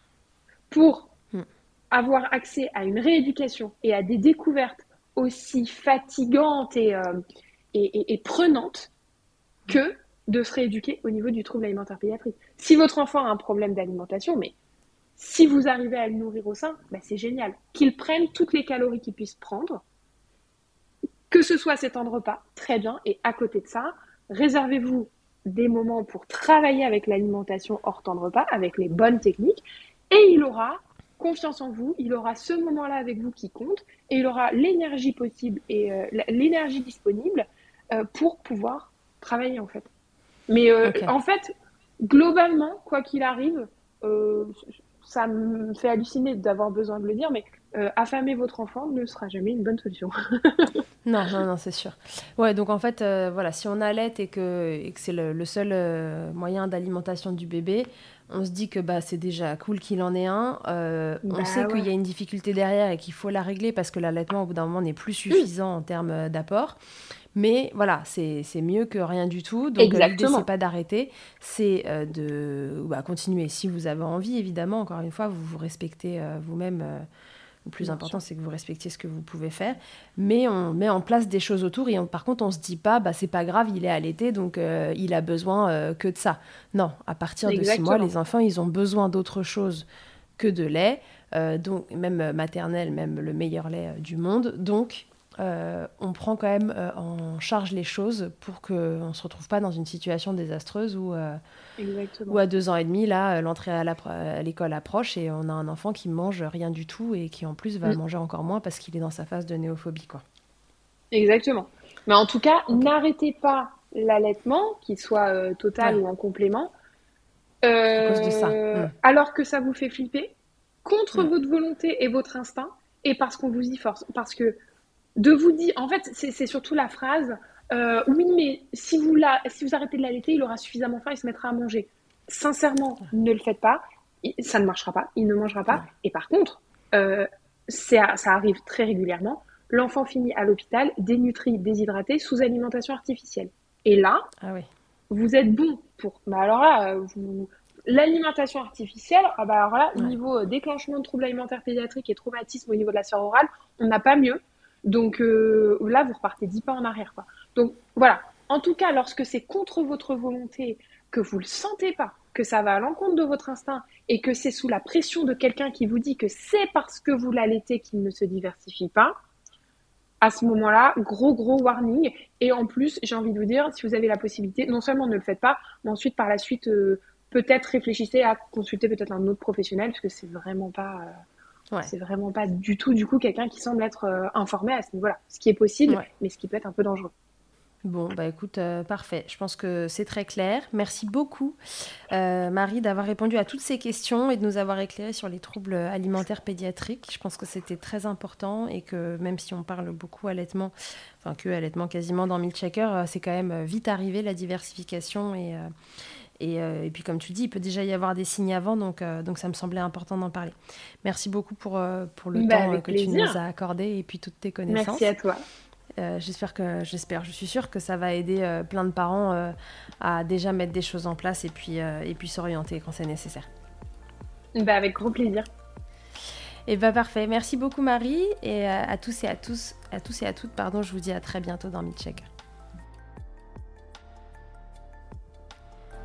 pour hmm. avoir accès à une rééducation et à des découvertes aussi fatigante et, euh, et, et, prenante que de se rééduquer au niveau du trouble alimentaire pédiatrique. Si votre enfant a un problème d'alimentation, mais si vous arrivez à le nourrir au sein, bah c'est génial. Qu'il prenne toutes les calories qu'il puisse prendre, que ce soit ses temps de repas, très bien. Et à côté de ça, réservez-vous des moments pour travailler avec l'alimentation hors temps de repas, avec les bonnes techniques, et il aura confiance en vous, il aura ce moment-là avec vous qui compte et il aura l'énergie possible et euh, l'énergie disponible euh, pour pouvoir travailler en fait. Mais euh, en fait, globalement, quoi qu'il arrive, ça me fait halluciner d'avoir besoin de le dire, mais affamer votre enfant ne sera jamais une bonne solution. *laughs* non, non, non, c'est sûr. Ouais, donc en fait, voilà, si on allait et que, et que c'est le, le, seul moyen d'alimentation du bébé, on se dit que bah, c'est déjà cool qu'il en ait un. Euh, on bah sait qu'il y a une difficulté derrière et qu'il faut la régler parce que l'allaitement, au bout d'un moment, n'est plus suffisant en termes euh, d'apport. Mais voilà, c'est mieux que rien du tout. Donc l'idée, c'est pas d'arrêter, c'est euh, de bah, continuer. Si vous avez envie, évidemment, encore une fois, vous vous respectez vous-même le plus important, c'est que vous respectiez ce que vous pouvez faire. Mais on met en place des choses autour et par contre, on se dit pas, bah, c'est pas grave, il est allaité, donc euh, il a besoin euh, que de ça. Non, à partir de six mois, les enfants, ils ont besoin d'autre chose que de lait, euh, donc même maternel, même le meilleur lait du monde. Donc, euh, on prend quand même euh, en charge les choses pour qu'on ne se retrouve pas dans une situation désastreuse où, euh, où à deux ans et demi, là, l'entrée à l'école approche et on a un enfant qui mange rien du tout et qui en plus va mm. manger encore moins parce qu'il est dans sa phase de néophobie. Quoi. Exactement. Mais en tout cas, n'arrêtez pas l'allaitement, qu'il soit total ou en complément, mm. alors que ça vous fait flipper, contre mm. votre volonté et votre instinct, et parce qu'on vous y force. Parce que de vous dire, en fait, c'est surtout la phrase euh, oui, mais si vous, la, si vous arrêtez de l'allaiter, il aura suffisamment faim, il se mettra à manger. Sincèrement, ne le faites pas, ça ne marchera pas, il ne mangera pas. Et par contre, euh, ça, arrive très régulièrement. L'enfant finit à l'hôpital, dénutri, déshydraté, sous alimentation artificielle. Et là, ah vous êtes bon pour. Mais alors là, vous, L'alimentation artificielle, ah bah alors là, niveau déclenchement de troubles alimentaires pédiatriques et traumatisme au niveau de la sphère orale, on n'a pas mieux. Donc euh, là, vous repartez dix pas en arrière. Quoi. Donc voilà. En tout cas, lorsque c'est contre votre volonté, que vous ne le sentez pas, que ça va à l'encontre de votre instinct et que c'est sous la pression de quelqu'un qui vous dit que c'est parce que vous l'allaitez qu'il ne se diversifie pas, à ce moment-là, gros gros warning. Et en plus, j'ai envie de vous dire, si vous avez la possibilité, non seulement ne le faites pas, mais ensuite par la suite, euh, peut-être réfléchissez à consulter peut-être un autre professionnel, parce que c'est vraiment pas. Euh, c'est vraiment pas du tout, du coup, quelqu'un qui semble être euh, informé à ce niveau-là. Ce qui est possible, mais ce qui peut être un peu dangereux. Bon, bah écoute, euh, parfait. Je pense que c'est très clair. Merci beaucoup, euh, Marie, d'avoir répondu à toutes ces questions et de nous avoir éclairé sur les troubles alimentaires pédiatriques. Je pense que c'était très important et que même si on parle beaucoup allaitement, enfin que allaitement quasiment dans Milkshaker, c'est quand même vite arrivé la diversification et Et, euh, et, puis, comme tu dis, il peut déjà y avoir des signes avant, donc, euh, donc ça me semblait important d'en parler. Merci beaucoup pour, euh, pour le Bah, temps que tu nous as accordé et puis toutes tes connaissances. Merci à toi. J'espère que j'espère, je suis sûre que ça va aider plein de parents à déjà mettre des choses en place et puis et puis s'orienter quand c'est nécessaire. Bah, avec grand plaisir. Et bah parfait. Merci beaucoup Marie et à tous et à tous à tous et à toutes pardon, je vous dis à très bientôt dans Milchecker.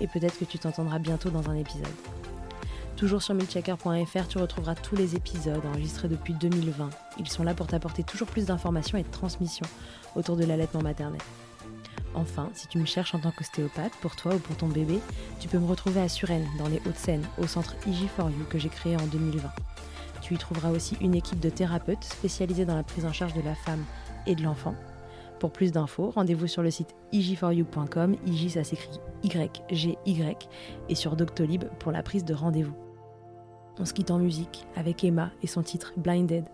et peut-être que tu t'entendras bientôt dans un épisode. Toujours sur milchecker.fr, tu retrouveras tous les épisodes enregistrés depuis 2020. Ils sont là pour t'apporter toujours plus d'informations et de transmissions autour de l'allaitement maternel. Enfin, si tu me cherches en tant qu'ostéopathe, pour toi ou pour ton bébé, tu peux me retrouver à Suresnes, dans les Hauts-de-Seine, au centre IG4U que j'ai créé en 2020. Tu y trouveras aussi une équipe de thérapeutes spécialisés dans la prise en charge de la femme et de l'enfant. Pour plus d'infos, rendez-vous sur le site ig4u.com, IG ça s'écrit Y-G-Y, et sur Doctolib pour la prise de rendez-vous. On se quitte en musique avec Emma et son titre Blinded,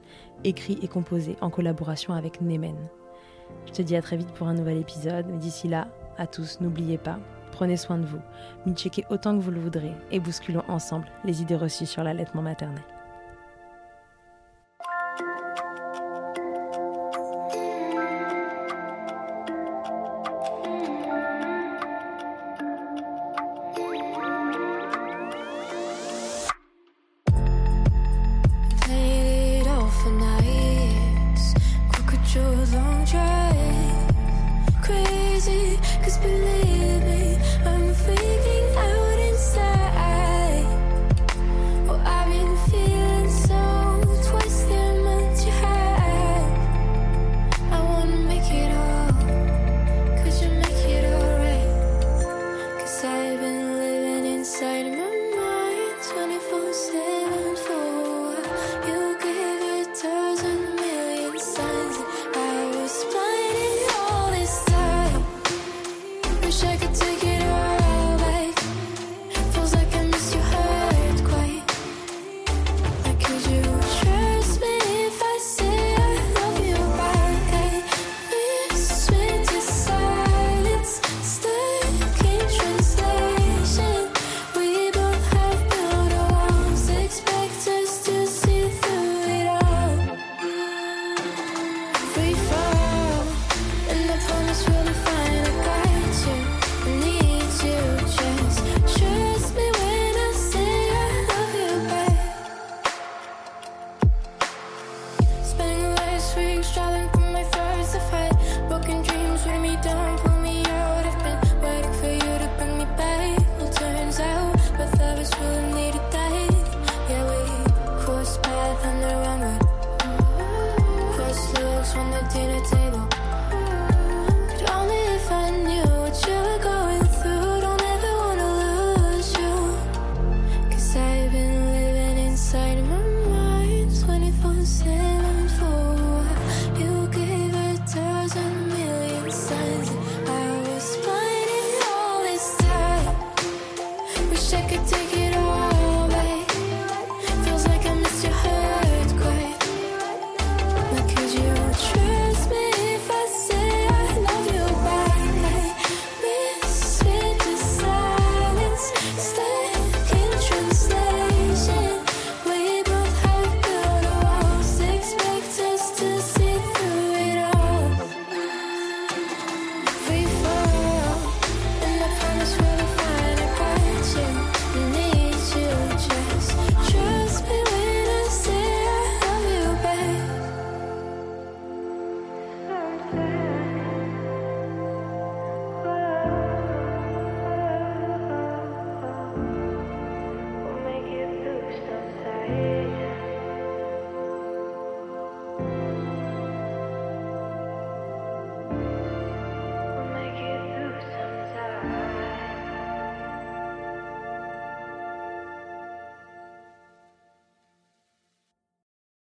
écrit et composé en collaboration avec Nemen. Je te dis à très vite pour un nouvel épisode, mais d'ici là, à tous, n'oubliez pas, prenez soin de vous, checkez autant que vous le voudrez et bousculons ensemble les idées reçues sur l'allaitement maternel.